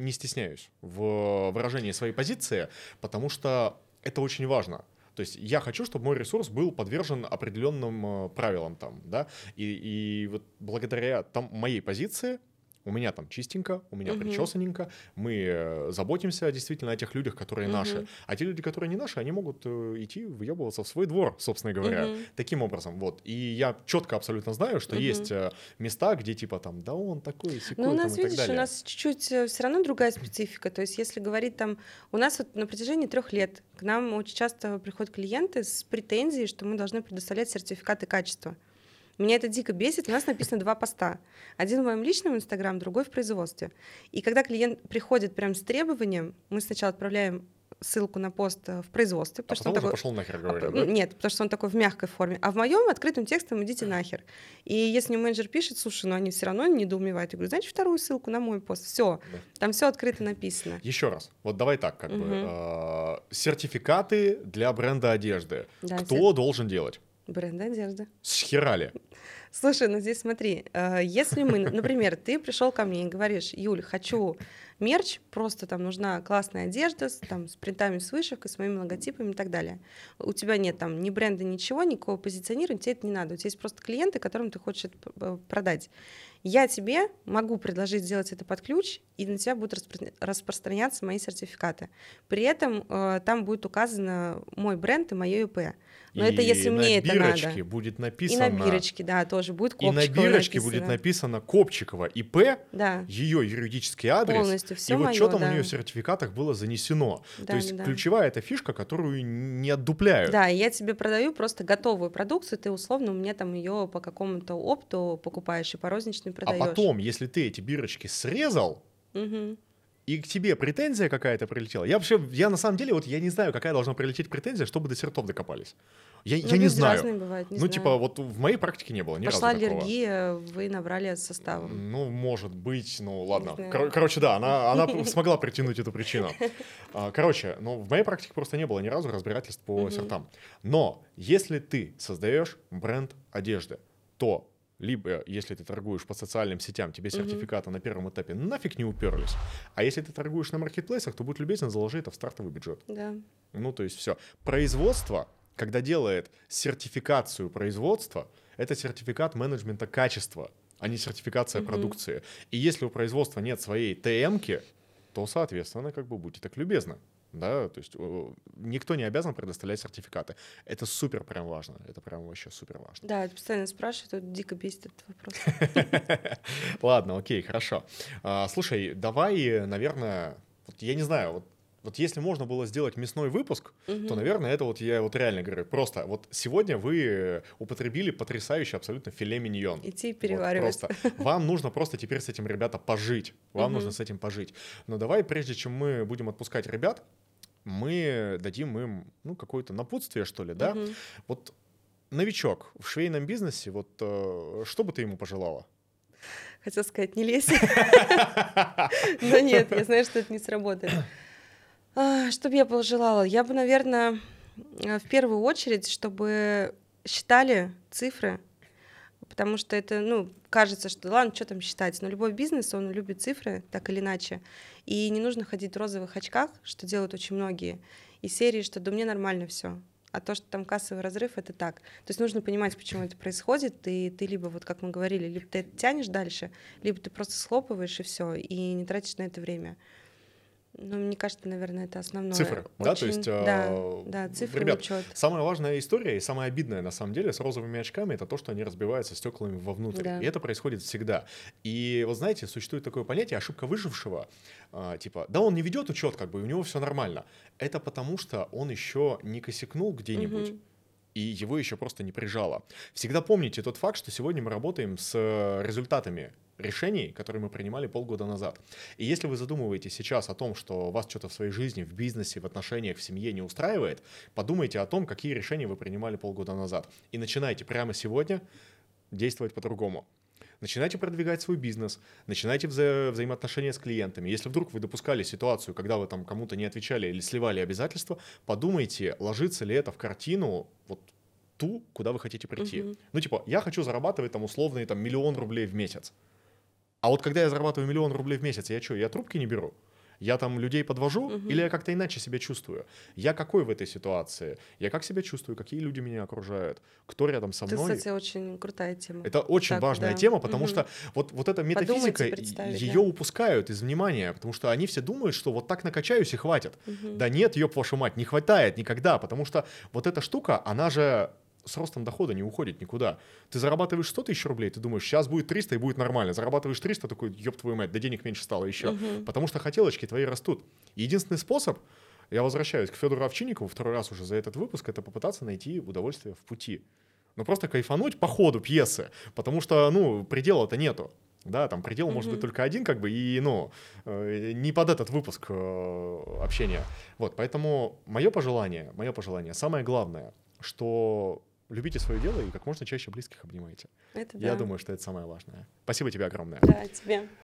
не стесняюсь в выражении своей позиции, потому что это очень важно. То есть я хочу, чтобы мой ресурс был подвержен определенным э, правилам там, да, и, и вот благодаря там моей позиции у меня там чистенько, у меня угу. причесанненько, мы э, заботимся действительно о тех людях, которые угу. наши, а те люди, которые не наши, они могут э, идти въебываться в свой двор, собственно говоря, угу. таким образом, вот. И я четко абсолютно знаю, что угу. есть места, где типа там, да он такой, секой, Ну у нас, видишь, у нас чуть-чуть все равно другая специфика, то есть если говорить там, у нас вот на протяжении трех лет к нам очень часто приходят клиенты с претензией, что мы должны предоставлять сертификаты качества. Меня это дико бесит. У нас написано два поста. Один в моем личном инстаграм, другой в производстве. И когда клиент приходит прям с требованием, мы сначала отправляем ссылку на пост э, в производстве. Потому а что он такой... пошел нахер, говорят, да? Нет, потому что он такой в мягкой форме. А в моем открытым текстом идите нахер. И если мне менеджер пишет, слушай, ну они все равно недоумевают, я говорю, значит, вторую ссылку на мой пост. Все, да. там все открыто написано. Еще раз, вот давай так, как угу. бы, э, сертификаты для бренда одежды. Да, Кто сер... должен делать? Бренд одежды. С херали. Слушай, ну здесь смотри, э, если мы, например, ты пришел ко мне и говоришь, Юль, хочу мерч, просто там нужна классная одежда с, там, с принтами, с вышивкой, с моими логотипами и так далее. У тебя нет там ни бренда, ничего, никакого позиционирования, тебе это не надо. У тебя есть просто клиенты, которым ты хочешь это продать. Я тебе могу предложить сделать это под ключ, и на тебя будут распро- распространяться мои сертификаты. При этом э, там будет указано мой бренд и мое ИП. Но и это если мне это надо. будет написано... И на бирочке, да, тоже будет Копчикова И на бирочке написано. будет написано Копчикова ИП, да. ее юридический адрес. Полностью, все И вот моё, что там да. у нее в сертификатах было занесено. Да, То есть да. ключевая эта фишка, которую не отдупляют. Да, я тебе продаю просто готовую продукцию, ты условно у меня там ее по какому-то опту покупаешь и по розничной продаешь. А потом, если ты эти бирочки срезал, Угу и к тебе претензия какая-то прилетела. Я вообще, я на самом деле, вот я не знаю, какая должна прилететь претензия, чтобы до сертов докопались. Я, ну, я не знаю. Бывают, не ну, знаю. типа, вот в моей практике не было ни Пошла разу такого. аллергия, вы набрали от состава. Ну, может быть, ну ладно. Кор- короче, да, она, она смогла притянуть эту причину. А, короче, ну, в моей практике просто не было ни разу разбирательств по сертам. Но если ты создаешь бренд одежды, то либо, если ты торгуешь по социальным сетям, тебе сертификаты mm-hmm. на первом этапе нафиг не уперлись. А если ты торгуешь на маркетплейсах, то будь любезен, заложи это в стартовый бюджет. Да. Ну, то есть все. Производство, когда делает сертификацию производства, это сертификат менеджмента качества, а не сертификация mm-hmm. продукции. И если у производства нет своей ТМки, то, соответственно, как бы будьте так любезны да, то есть никто не обязан предоставлять сертификаты. Это супер прям важно, это прям вообще супер важно. Да, это постоянно спрашивают, тут дико бесит этот вопрос. Ладно, окей, хорошо. А, слушай, давай, наверное, я не знаю, вот вот если можно было сделать мясной выпуск, угу. то, наверное, это вот я вот реально говорю, просто вот сегодня вы употребили потрясающий абсолютно филе миньон. Идти переваривать. Вот, просто. Вам нужно просто теперь с этим, ребята, пожить. Вам угу. нужно с этим пожить. Но давай, прежде чем мы будем отпускать ребят, мы дадим им, ну, какое-то напутствие, что ли, да? Угу. Вот новичок в швейном бизнесе, вот э, что бы ты ему пожелала? Хотел сказать, не лезь. Но нет, я знаю, что это не сработает. А, что бы я пожелала? Я бы, наверное, в первую очередь, чтобы считали цифры, потому что это, ну, кажется, что ладно, что там считать, но любой бизнес, он любит цифры, так или иначе, и не нужно ходить в розовых очках, что делают очень многие, и серии, что да мне нормально все, а то, что там кассовый разрыв, это так. То есть нужно понимать, почему это происходит, и ты либо, вот как мы говорили, либо ты это тянешь дальше, либо ты просто схлопываешь и все, и не тратишь на это время. Ну, мне кажется, наверное, это основное. Цифры, Очень... да, то есть... Да, э, да цифры, Ребят, учет. самая важная история и самая обидная, на самом деле, с розовыми очками, это то, что они разбиваются стеклами вовнутрь. Да. И это происходит всегда. И вот знаете, существует такое понятие ошибка выжившего, а, типа, да, он не ведет учет, как бы, у него все нормально. Это потому, что он еще не косякнул где-нибудь. Угу и его еще просто не прижало. Всегда помните тот факт, что сегодня мы работаем с результатами решений, которые мы принимали полгода назад. И если вы задумываетесь сейчас о том, что вас что-то в своей жизни, в бизнесе, в отношениях, в семье не устраивает, подумайте о том, какие решения вы принимали полгода назад. И начинайте прямо сегодня действовать по-другому. начинайте продвигать свой бизнес, начинайте вза- взаимоотношения с клиентами. Если вдруг вы допускали ситуацию, когда вы там кому-то не отвечали или сливали обязательства, подумайте, ложится ли это в картину вот ту, куда вы хотите прийти. Мгм. Ну, типа, я хочу зарабатывать там условный там миллион рублей в месяц. А вот когда я зарабатываю миллион рублей в месяц, я что, я трубки не беру? Я там людей подвожу Мгм. или я как-то иначе себя чувствую? Я какой в этой ситуации? Я как себя чувствую? Какие люди меня окружают? Кто рядом со Это, мной? кстати, очень крутая тема. Это очень Так, важная да. тема, потому Мгм. что вот, вот эта метафизика, ее да. упускают из внимания, потому что они все думают, что вот так накачаюсь и хватит. Мгм. Да нет, ёб вашу мать, не хватает никогда, потому что вот эта штука, она же с ростом дохода не уходит никуда. Ты зарабатываешь 100 тысяч рублей, ты думаешь, сейчас будет 300 и будет нормально. Зарабатываешь 300, такой, ёб твою мать, да денег меньше стало еще. Мгм. Потому что хотелочки твои растут. Единственный способ, я возвращаюсь к Федору Овчинникову второй раз уже за этот выпуск, это попытаться найти удовольствие в пути. Ну просто кайфануть по ходу пьесы, потому что, ну, предела-то нету. Да, там предел может быть только один, как бы, и, ну, э, не под этот выпуск э, общения. Вот, поэтому мое пожелание, мое пожелание, самое главное, что любите свое дело и как можно чаще близких обнимайте. Это Я да. думаю, что это самое важное. Спасибо тебе огромное. Да, тебе.